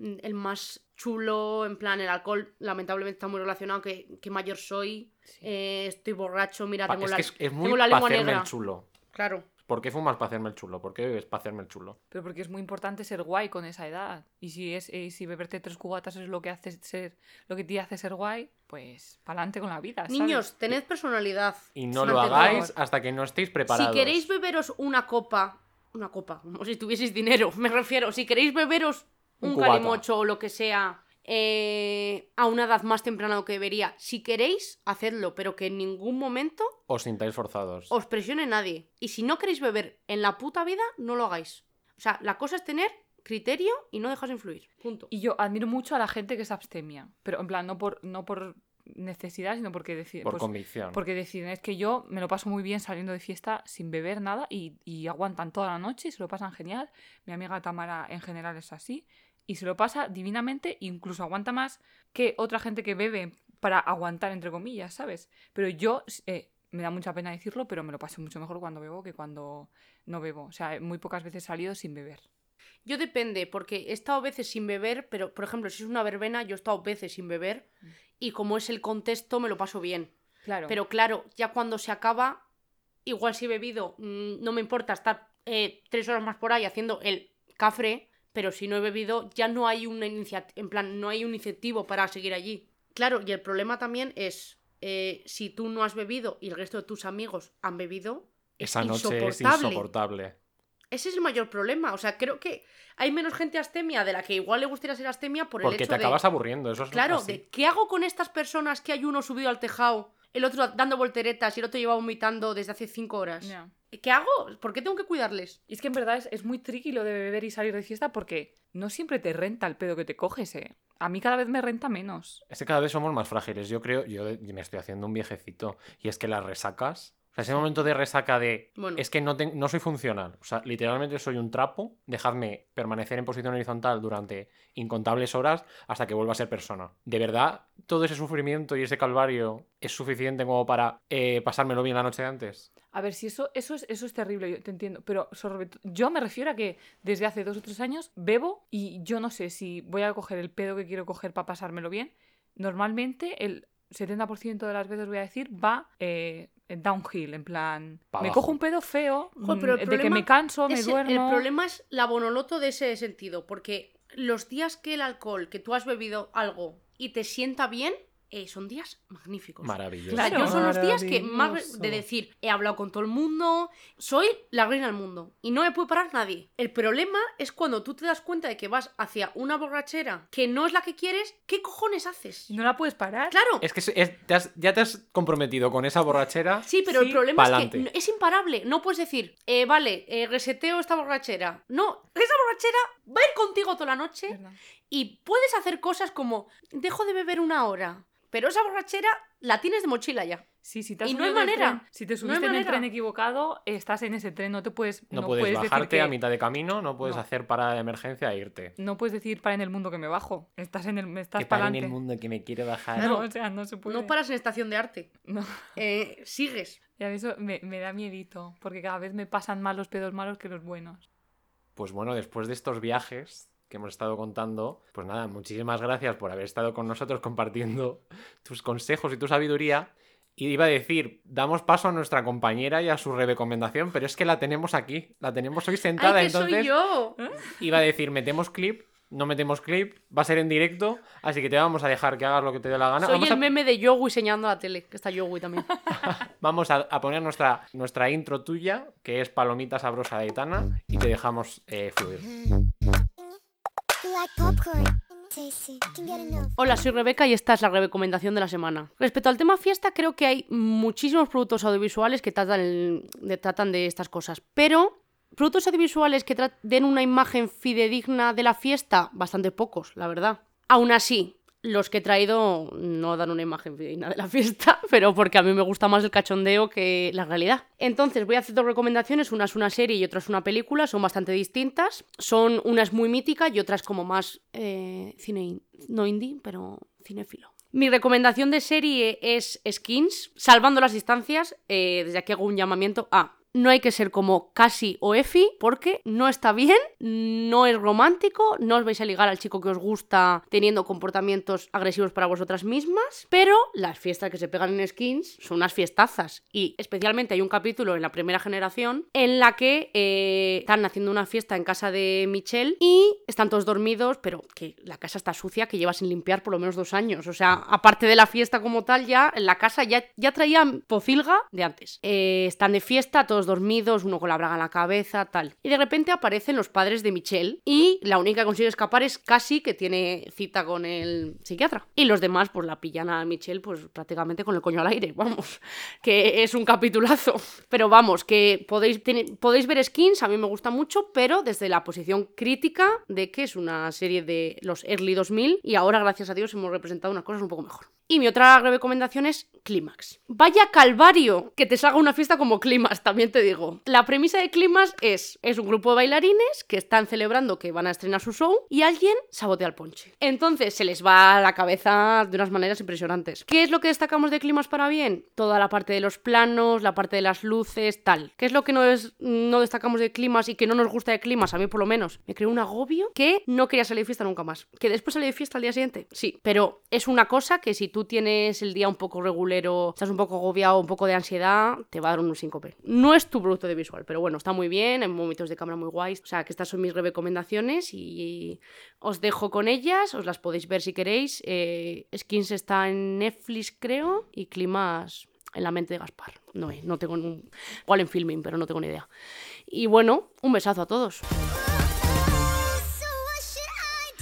el más chulo, en plan, el alcohol lamentablemente está muy relacionado que, que mayor soy, eh, estoy borracho, mira, Pa- tengo es la, que es, es muy tengo la para lengua hacerme negra. el chulo. Claro. ¿Por qué fumas para hacerme el chulo? ¿Por qué bebes para hacerme el chulo? Pero porque es muy importante ser guay con esa edad. Y si es eh, si beberte tres cubatas es lo que hace ser lo que te hace ser guay, pues pa'lante con la vida. ¿sabes? Niños, tened personalidad. Y no lo hagáis hasta que no estéis preparados. Si queréis beberos una copa, una copa, como si tuvieseis dinero, me refiero, si queréis beberos Un un, cubata. calimocho o lo que sea eh, a una edad más temprana de lo que debería, si queréis, hacedlo, pero que en ningún momento Os sintáis forzados. os presione nadie. Y si no queréis beber en la puta vida, no lo hagáis. O sea, la cosa es tener criterio y no dejarse influir. Punto. Y yo admiro mucho a la gente que es abstemia. Pero en plan, no por, no por necesidad, sino porque deciden. por pues, convicción. porque deciden, es que yo me lo paso muy bien saliendo de fiesta sin beber nada y, y aguantan toda la noche y se lo pasan genial. Mi amiga Tamara en general es así. Y se lo pasa divinamente, incluso aguanta más que otra gente que bebe para aguantar, entre comillas, ¿sabes? Pero yo, eh, me da mucha pena decirlo, pero me lo paso mucho mejor cuando bebo que cuando no bebo. O sea, muy pocas veces he salido sin beber. Yo depende, porque he estado veces sin beber, pero por ejemplo, si es una verbena, yo he estado veces sin beber y como es el contexto, me lo paso bien. Claro. Pero claro, ya cuando se acaba, igual si he bebido, mm, no me importa estar eh, tres horas más por ahí haciendo el cafre, pero si no he bebido, ya no hay una iniciativa, en plan, no hay un incentivo para seguir allí. Claro, y el problema también es, eh, si tú no has bebido y el resto de tus amigos han bebido, Esa noche es insoportable. insoportable. ese es el mayor problema. O sea, creo que hay menos gente astemia de la que igual le gustaría ser astemia por el Porque hecho te de... acabas aburriendo. Eso es Claro, así. de ¿qué hago con estas personas que hay uno subido al tejado, el otro dando volteretas y el otro lleva vomitando desde hace cinco horas? ¿Qué hago? ¿Por qué tengo que cuidarles? Y es que en verdad es, es muy tricky lo de beber y salir de fiesta porque no siempre te renta el pedo que te coges, ¿eh? A mí cada vez me renta menos. Es que cada vez somos más frágiles. Yo creo, yo me estoy haciendo un viejecito. Y es que las resacas. O sea, ese momento de resaca de. Bueno. Es que no, ten- no soy funcional. O sea, literalmente soy un trapo. Dejadme permanecer en posición horizontal durante incontables horas hasta que vuelva a ser persona. De verdad, todo ese sufrimiento y ese calvario es suficiente como para eh, pasármelo bien la noche de antes. A ver, si eso, eso, es, eso es terrible, yo te entiendo. Pero yo me refiero a que desde hace dos o tres años bebo y yo no sé si voy a coger el pedo que quiero coger para pasármelo bien. Normalmente el 70% de las veces voy a decir va eh, downhill, en plan... Pa' me abajo. cojo un pedo feo, Joder, pero mm, de que problema me canso, me duermo... El problema es la bonoloto de ese sentido, porque los días que el alcohol, que tú has bebido algo y te sienta bien, eh, son días magníficos. Maravilloso. O sea, Claro. yo son los días que más de decir, he hablado con todo el mundo, soy la reina del mundo y no me puede parar nadie. El problema es cuando tú te das cuenta de que vas hacia una borrachera que no es la que quieres, ¿qué cojones haces? No la puedes parar. Claro, Es que es- es- te has- ya te has comprometido con esa borrachera. sí, pero Sí, el problema es que es imparable. No puedes decir, eh, vale, eh, reseteo esta borrachera. No, esa borrachera va a ir contigo toda la noche ¿Verdad? y puedes hacer cosas como, dejo de beber una hora. Pero esa borrachera la tienes de mochila ya. Sí, si te has Y no hay manera. tren- si te No subiste en el tren equivocado, estás en ese tren, no te puedes... No, puedes, bajarte que- a mitad de camino, no puedes No. hacer parada de emergencia e irte. No puedes decir para en el mundo que me bajo. Estás en el... Estás Que para paren el mundo que me quiere bajar. No, o sea, no se puede. No paras en estación de arte. No. Eh, sigues. Y a mí eso me, me da miedito, porque cada vez me pasan más los pedos malos que los buenos. Pues bueno, después de estos viajes que hemos estado contando, pues nada, muchísimas gracias por haber estado con nosotros compartiendo tus consejos y tu sabiduría. Y iba a decir, damos paso a nuestra compañera y a su recomendación, pero es que la tenemos aquí, la tenemos hoy sentada, ¡Ay, que entonces soy yo! iba a decir, metemos clip, no metemos clip, va a ser en directo, así que te vamos a dejar que hagas lo que te dé la gana. Soy vamos el a, meme de Yogui señalando a la tele, que está Yogui también. vamos a- a poner nuestra, nuestra intro tuya, que es Palomita Sabrosa de Aitana, y te dejamos eh, fluir. Hola, soy Rebeca y esta es la recomendación de la semana. Respecto al tema fiesta, creo que hay muchísimos productos audiovisuales que tratan, de, de estas cosas, pero productos audiovisuales que den una imagen fidedigna de la fiesta, bastante pocos, la verdad. Aún así, Los que he traído no dan una imagen fidedigna de la fiesta, pero porque a mí me gusta más el cachondeo que la realidad. Entonces voy a hacer dos recomendaciones, una es una serie y otra es una película, son bastante distintas. Son una es muy mítica y otra como más eh, cine, in- no indie, pero cinéfilo. Mi recomendación de serie es Skins, salvando las distancias. eh, desde aquí hago un llamamiento a. No hay que ser como Casi o Efi, porque no está bien, no es romántico, no os vais a ligar al chico que os gusta teniendo comportamientos agresivos para vosotras mismas, pero las fiestas que se pegan en skins son unas fiestazas. Y especialmente hay un capítulo en la primera generación en la que eh, están haciendo una fiesta en casa de Michelle y están todos dormidos, pero que la casa está sucia, que lleva sin limpiar por lo menos dos años. O sea, aparte de la fiesta como tal, ya la casa ya, ya traían pocilga de antes. Eh, están de fiesta, todos dormidos, uno con la braga en la cabeza, tal. Y de repente aparecen los padres de Michelle y la única que consigue escapar es casi que tiene cita con el psiquiatra. Y los demás, pues la pillan a Michelle, pues prácticamente con el coño al aire, vamos. Que es un capitulazo. Pero vamos, que podéis, tener- podéis ver skins, a mí me gusta mucho, pero desde la posición crítica de que es una serie de los early 2000 y ahora, gracias a Dios, hemos representado unas cosas un poco mejor. Y mi otra recomendación es Clímax. Vaya calvario que te salga una fiesta como Clímax, también te digo. La premisa de Clímax es, es un grupo de bailarines que están celebrando que van a estrenar su show y alguien sabotea el ponche. Entonces se les va a la cabeza de unas maneras impresionantes. ¿Qué es lo que destacamos de Clímax para bien? Toda la parte de los planos, la parte de las luces, tal. ¿Qué es lo que no, es, no destacamos de Clímax y que no nos gusta de Clímax? A mí por lo menos. Me creó un agobio que no quería salir de fiesta nunca más. ¿Que después salí de fiesta al día siguiente? Sí, pero es una cosa que si tú tienes el día un poco regulero, estás un poco agobiado, un poco de ansiedad, te va a dar un síncope. No tu producto de visual, pero bueno, está muy bien, hay momentos de cámara muy guays. O sea, que estas son mis recomendaciones y os dejo con ellas, os las podéis ver si queréis. Eh, Skins está en Netflix, creo, y Climas en la mente de Gaspar. No, eh, no tengo un... Igual en filming, pero no tengo ni idea. Y bueno, un besazo a todos.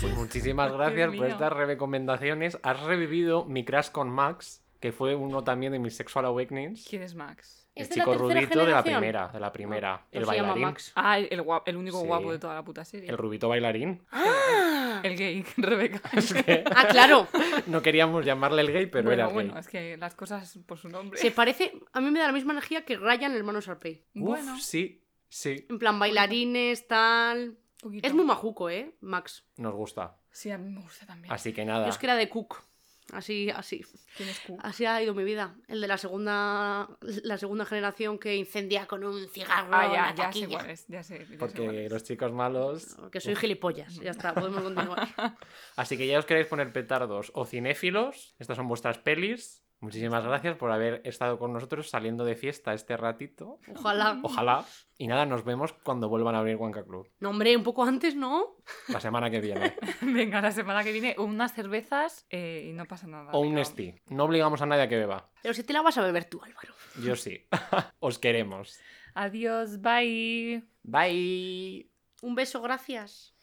Pues muchísimas gracias por estas recomendaciones. Has revivido mi crash con Max, que fue uno también de mis sexual awakenings. ¿Quién es Max? El ¿Es de la chico rubito de la primera, de la primera. el pues bailarín. Max. Ah, el, guap- el único Sí. guapo de toda la puta serie. El rubito bailarín. ¡Ah! El gay, Rebeca. Es que Ah, claro. no queríamos llamarle el gay, pero bueno, era gay. bueno, es que las cosas por su nombre. Se parece... A mí me da la misma energía que Ryan, el hermano Sharpay. Uf, bueno, sí, sí. En plan, bailarines, tal... poquito. Es muy majuco, ¿eh? Max. Nos gusta. Sí, a mí me gusta también. Así que Yo nada. es que era de Cook. Así, así. Así ha ido mi vida. El de la segunda, la segunda generación que incendia con un cigarro Ah, ya, ya sé taquilla. cuál es, ya sé. ya sé cuál Porque es. los chicos malos. Que soy gilipollas. Ya está, podemos continuar. Así que ya os queréis poner petardos o cinéfilos. Estas son vuestras pelis. Muchísimas gracias por haber estado con nosotros saliendo de fiesta este ratito. Ojalá. Ojalá. Y nada, nos vemos cuando vuelvan a abrir Huanca Club. No, hombre, un poco antes, ¿no? La semana que viene. Venga, la semana que viene unas cervezas eh, y no pasa nada. O un. Nesti. No obligamos a nadie a que beba. Pero si te la vas a beber tú, Álvaro. Yo sí. Os queremos. Adiós, bye. Bye. Un beso, gracias.